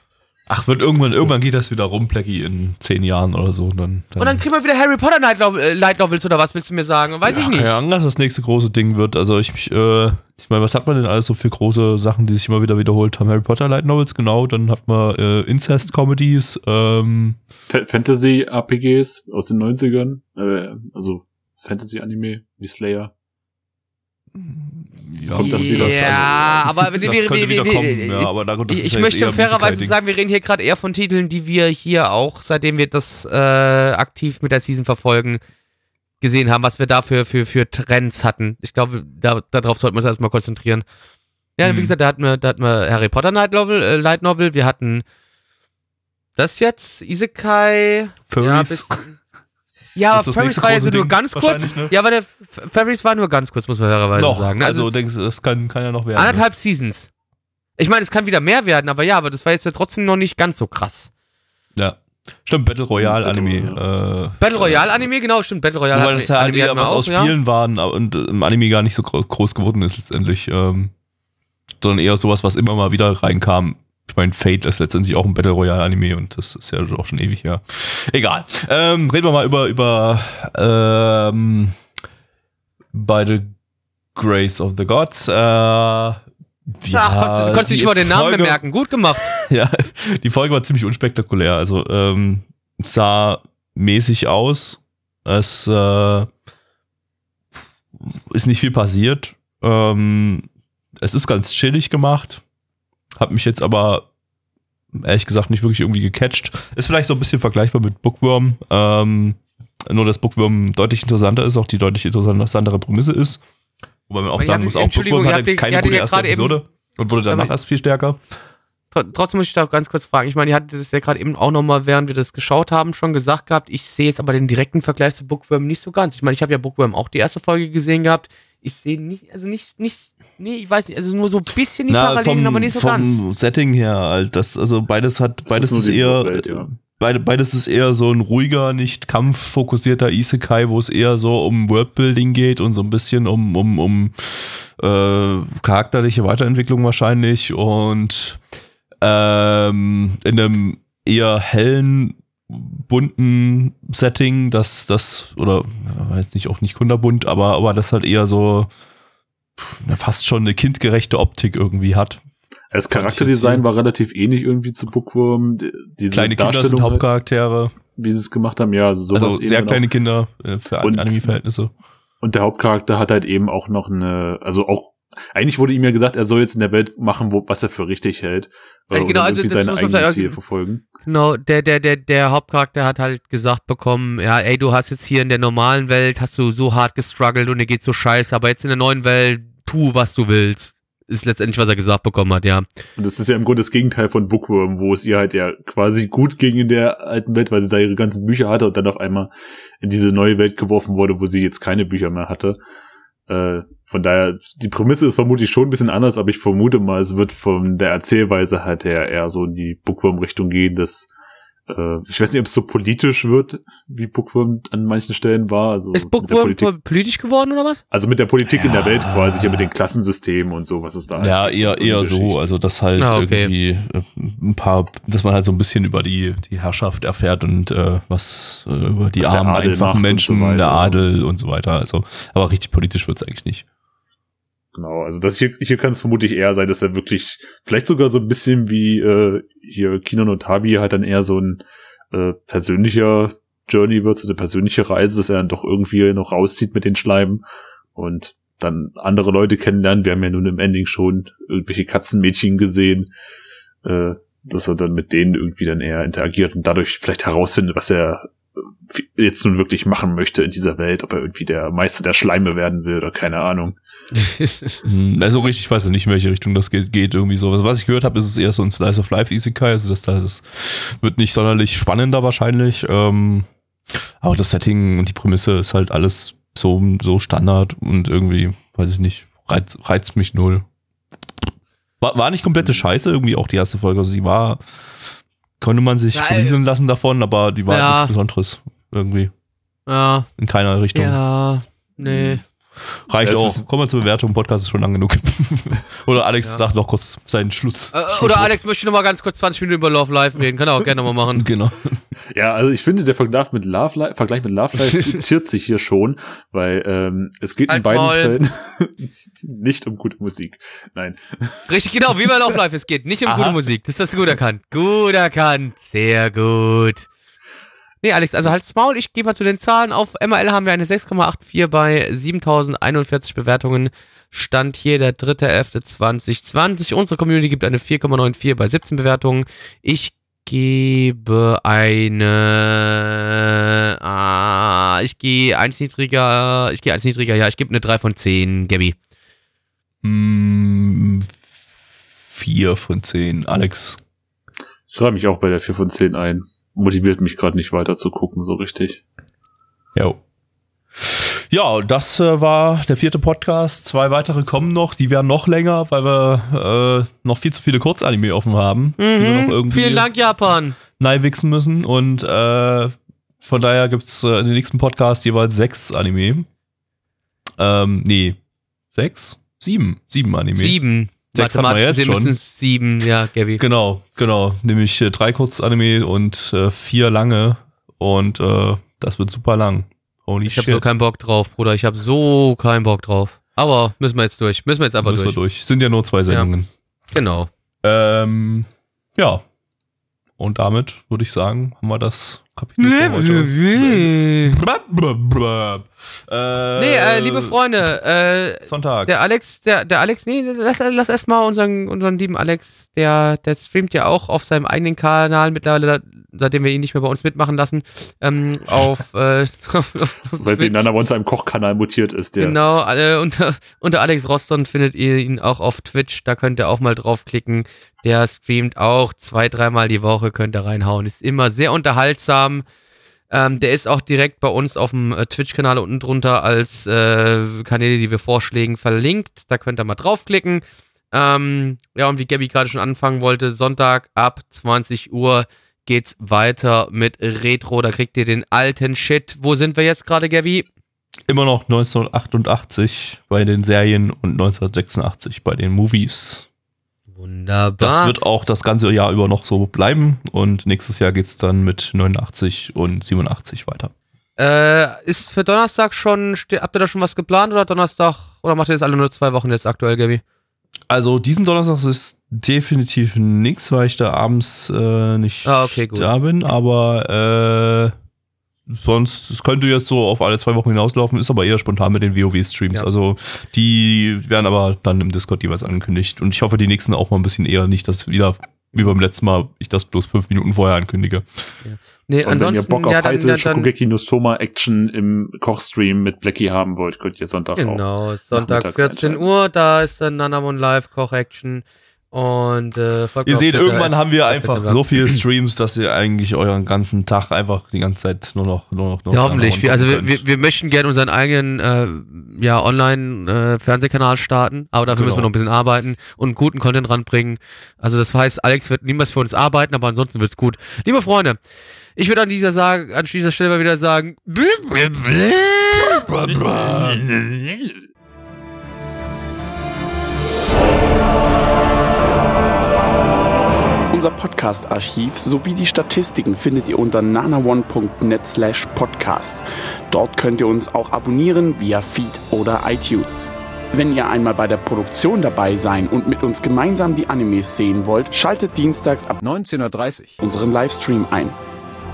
Ach, wird irgendwann, irgendwann geht das wieder rum, Plecky, in zehn Jahren oder so. Dann, dann Und dann kriegen wir wieder Harry Potter Light, Novel, äh, Light Novels oder was willst du mir sagen? Weiß ich Ja, nicht. Keine Ahnung, was das nächste große Ding wird. Also ich, äh, ich meine, was hat man denn alles so für große Sachen, die sich immer wieder wiederholt haben? Harry Potter Light Novels, genau. Dann hat man äh, Incest-Comedies. Ähm, Fa- Fantasy-RPGs aus den 90ern, äh, also Fantasy-Anime wie Slayer. Ja, Kommt das wieder? Ja, aber wir, das wir, könnte wir, wieder wir, kommen. Ja, aber da, das ich, ja möchte fairerweise sagen, wir reden hier gerade eher von Titeln, die wir hier auch, seitdem wir das äh, aktiv mit der Season verfolgen, gesehen haben, was wir da für, für, für Trends hatten. Ich glaube, da, darauf sollten wir uns erstmal konzentrieren. Ja, Mhm. wie gesagt, da hatten wir, da hatten wir Harry Potter Night Novel, äh, Light Novel, wir hatten das jetzt, Isekai. Ja, Furries. bis, ja nächste war ja so nur ganz kurz. ne? Ja, aber der F- Furries war nur ganz kurz, muss man fairerweise Noch, sagen. ne? also ist denkst du, das kann, kann ja noch werden. anderthalb Seasons. Ich meine, es kann wieder mehr werden, aber ja, aber das war jetzt ja trotzdem noch nicht ganz so krass. Ja. Stimmt, Battle Royale Battle Anime. Äh, Battle Royale Anime, genau, stimmt, Battle Royale weil das ja halt Anime eher was auch, aus ja. Spielen waren aber- und im Anime gar nicht so gro- groß geworden ist letztendlich. Ähm, sondern eher sowas, was immer mal wieder reinkam. Ich meine, Fate ist letztendlich auch ein Battle Royale Anime und das ist ja auch schon ewig her. Egal. Ähm, reden wir mal über, über ähm, bei The Grace of the Gods. Äh, ja, Ach, konntest, du konntest nicht mal den Namen Folge- bemerken. Gut gemacht. ja, die Folge war ziemlich unspektakulär. Also ähm, sah mäßig aus. Es äh, ist nicht viel passiert. Ähm, es ist ganz chillig gemacht. Hab mich jetzt aber ehrlich gesagt nicht wirklich irgendwie gecatcht. Ist vielleicht so ein bisschen vergleichbar mit Bookworm. Ähm, nur, dass Bookworm deutlich interessanter ist, auch die deutlich interessantere Prämisse ist. Wobei man auch Aber ihr sagen muss, auch Bookworm hatte keine ihr hattet gute erste gerade eben- Episode und wurde danach erst viel stärker. Tr- Trotzdem muss ich da ganz kurz fragen. Ich meine, ihr hattet das ja gerade eben auch nochmal, während wir das geschaut haben, schon gesagt gehabt. Ich sehe jetzt aber den direkten Vergleich zu Bookworm nicht so ganz. Ich meine, ich habe ja Bookworm auch die erste Folge gesehen gehabt. Ich sehe nicht, also nicht, nicht, nee, ich weiß nicht, also nur so ein bisschen die Parallelen, aber nicht so vom ganz. Setting her, halt, das, also beides hat, Das beides ist ist, eher, Welt, ja. beide, beides ist eher so ein ruhiger, nicht kampffokussierter Isekai, wo es eher so um Worldbuilding geht und so ein bisschen um, um, um äh, charakterliche Weiterentwicklung wahrscheinlich und ähm, in einem eher hellen, bunten Setting, das, das, oder ja, jetzt nicht auch nicht kunderbunt, aber, aber das halt eher so na, fast schon eine kindgerechte Optik irgendwie hat. Das Charakterdesign war relativ ähnlich irgendwie zu Bookworm. Die- Diese Kleine Kinder sind Darstellung halt, Hauptcharaktere, wie sie es gemacht haben, ja, sowas also sehr eben kleine auch. Kinder äh, für Und- Anime-Verhältnisse. Und der Hauptcharakter hat halt eben auch noch eine, also auch, eigentlich wurde ihm ja gesagt, er soll jetzt in der Welt machen, wo, was er für richtig hält. Ja, Und genau, also das seine muss man vielleicht- Ziele verfolgen. Genau, der, der, der, der Hauptcharakter hat halt gesagt bekommen, ja, ey, du hast jetzt hier in der normalen Welt, hast du so hart gestruggelt und dir geht's so scheiße, aber jetzt in der neuen Welt, tu, was du willst. Ist letztendlich, was er gesagt bekommen hat, ja. Und das ist ja im Grunde das Gegenteil von Bookworm, wo es ihr halt ja quasi gut ging in der alten Welt, weil sie da ihre ganzen Bücher hatte und dann auf einmal in diese neue Welt geworfen wurde, wo sie jetzt keine Bücher mehr hatte. Äh, von daher, die Prämisse ist vermutlich schon ein bisschen anders, aber ich vermute mal, es wird von der Erzählweise halt her eher so in die Bookworm-Richtung gehen, dass äh, ich weiß nicht, ob es so politisch wird, wie Bookworm an manchen Stellen war. Also Ist Bookworm Politik, politisch geworden oder was? also mit der Politik in der Ja. Welt quasi, hier mit den Klassensystemen und so, was es da Ja, halt eher, so eher so, also dass halt Ah, okay. irgendwie äh, ein paar, dass man halt so ein bisschen über die, die Herrschaft erfährt und äh, was äh, über die Was armen, einfachen Menschen, so der Adel und so weiter. Also, aber richtig politisch wird's eigentlich nicht. Genau, also das hier, hier kann es vermutlich eher sein, dass er wirklich, vielleicht sogar so ein bisschen wie äh, hier Kino no Tabi halt dann eher so ein äh, persönlicher Journey wird, so eine persönliche Reise, dass er dann doch irgendwie noch rauszieht mit den Schleimen und dann andere Leute kennenlernen. Wir haben ja nun im Ending schon irgendwelche Katzenmädchen gesehen, äh, dass er dann mit denen irgendwie dann eher interagiert und dadurch vielleicht herausfindet, was er jetzt nun wirklich machen möchte in dieser Welt, ob er irgendwie der Meister der Schleime werden will oder keine Ahnung. Also richtig weiß man nicht, in welche Richtung das geht, geht irgendwie so. Also was ich gehört habe, ist es eher so ein Slice of Life Isekai, also das, das wird nicht sonderlich spannender wahrscheinlich. Ähm, aber das Setting und die Prämisse ist halt alles so, so Standard und irgendwie, weiß ich nicht, reizt, reizt mich null. War, war nicht komplette Scheiße, irgendwie auch die erste Folge. Also sie war, konnte man sich Ja, berieseln lassen davon, aber die war Ja. nichts Besonderes. Irgendwie. ja, In keiner Richtung. ja, nee. Reicht Es auch. Kommen wir zur Bewertung. Podcast ist schon lang genug. Oder Alex Ja. sagt noch kurz seinen Schluss. Äh, Schlusswort. oder Alex möchte noch mal ganz kurz 20 Minuten über Love Live reden. Kann er auch gerne mal machen. Genau. Ja, also ich finde, der Vergleich mit Love Life, Vergleich mit Love Life zitiert sich hier schon, weil ähm, es geht in Halt's beiden Maul. Fällen nicht um gute Musik. Nein. Richtig, genau, wie bei Love Live es geht. Nicht um Aha. gute Musik. Das hast du gut erkannt. Gut erkannt. Sehr gut. Nee, Alex, also halt's Maul. Ich gehe mal zu den Zahlen. Auf MRL haben wir eine 6,84 bei 7041 Bewertungen. Stand hier der 3.11.2020. Unsere Community gibt eine 4,94 bei 17 Bewertungen. Ich gebe eine. Ah, ich gehe eins niedriger. Ich gehe eins niedriger, ja. Ich gebe eine 3 von 10, Gabby. Mm, Vier von zehn. Alex. Ich schreibe mich auch bei der 4 von 10 ein. Motiviert mich gerade nicht weiter zu gucken, so richtig. Jo. Ja, das äh, war der vierte Podcast. Zwei weitere kommen noch. Die werden noch länger, weil wir äh, noch viel zu viele Kurzanime offen haben, die wir noch irgendwie Mhm. Vielen Dank, Japan. wichsen müssen. Und äh, von daher gibt's äh, in den nächsten Podcast jeweils sechs Anime. Ähm, nee, sechs? Sieben. Sieben Anime. Sieben. Sechs Mathematisch jetzt gesehen schon. müssen es sieben, ja, Gabby. Genau, genau. Nämlich äh, drei Kurzanime und äh, vier lange. Und äh, das wird super lang. Holy Ich habe so keinen Bock drauf, Bruder. Ich habe so keinen Bock drauf. Aber müssen wir jetzt durch. Müssen wir jetzt einfach Müssen wir durch. durch. Sind ja nur zwei Sendungen. Genau. Ähm, ja. Und damit würde ich sagen, haben wir das. Nee. Äh, äh, liebe Freunde, äh, Sonntag. der Alex, der, der Alex, nee, lass, lass erstmal unseren, unseren lieben Alex, der, der streamt ja auch auf seinem eigenen Kanal mittlerweile, seitdem wir ihn nicht mehr bei uns mitmachen lassen, ähm, auf, äh, Seitdem Nana One zu einem Kochkanal mutiert ist, der. Genau, äh, unter, unter Alex Roston findet ihr ihn auch auf Twitch, da könnt ihr auch mal draufklicken. Der streamt auch zwei, dreimal die Woche, könnt ihr reinhauen. Ist immer sehr unterhaltsam. Ähm, der ist auch direkt bei uns auf dem äh, Twitch-Kanal unten drunter als äh, Kanäle, die wir vorschlägen, verlinkt. Da könnt ihr mal draufklicken. Ähm, ja, und wie Gabby gerade schon anfangen wollte, Sonntag ab 20 Uhr geht's weiter mit Retro. Da kriegt ihr den alten Shit. Wo sind wir jetzt gerade, Gabby? Immer noch 1988 bei den Serien und 1986 bei den Movies. Wunderbar. Das wird auch das ganze Jahr über noch so bleiben. Und nächstes Jahr geht's dann mit 89 und 87 weiter. Äh, ist für Donnerstag schon, habt ihr da schon was geplant oder Donnerstag, oder macht ihr das alle nur zwei Wochen jetzt aktuell, Gabi? Also diesen Donnerstag ist definitiv nichts, weil ich da abends äh, nicht Ah, okay, gut. da bin, aber äh, sonst, es könnte jetzt so auf alle zwei Wochen hinauslaufen, ist aber eher spontan mit den WoW-Streams. Ja. Also die werden aber dann im Discord jeweils angekündigt. Und ich hoffe, die nächsten auch mal ein bisschen eher nicht, dass wieder wie beim letzten Mal ich das bloß fünf Minuten vorher ankündige. Nee, Und wenn ihr ansonsten, Bock auf ja, dann, heiße ja, Shokugeki no Soma Action im Kochstream mit Blackie haben wollt, könnt ihr Sonntag auch. Genau, Sonntag nachmittags 14 einschalten. Uhr, da ist dann Nanamon Live Koch Action und äh, Ihr seht, irgendwann äh, haben wir einfach so viele Streams, dass ihr eigentlich euren ganzen Tag einfach die ganze Zeit nur noch, nur noch, nur Ja, noch hoffentlich. Wir, also wir, könnt. wir, wir möchten gerne unseren eigenen äh, ja, Online-Fernsehkanal starten, aber dafür Genau. müssen wir noch ein bisschen arbeiten und guten Content ranbringen. Also das heißt, Alex wird niemals für uns arbeiten, aber ansonsten wird's gut. Liebe Freunde, ich würde an dieser, Sag an dieser Stelle mal wieder sagen, Unser Podcast-Archiv sowie die Statistiken findet ihr unter nanaone.net slash podcast. Dort könnt ihr uns auch abonnieren via Feed oder iTunes. Wenn ihr einmal bei der Produktion dabei sein und mit uns gemeinsam die Animes sehen wollt, schaltet dienstags ab 19.30 unseren Livestream ein.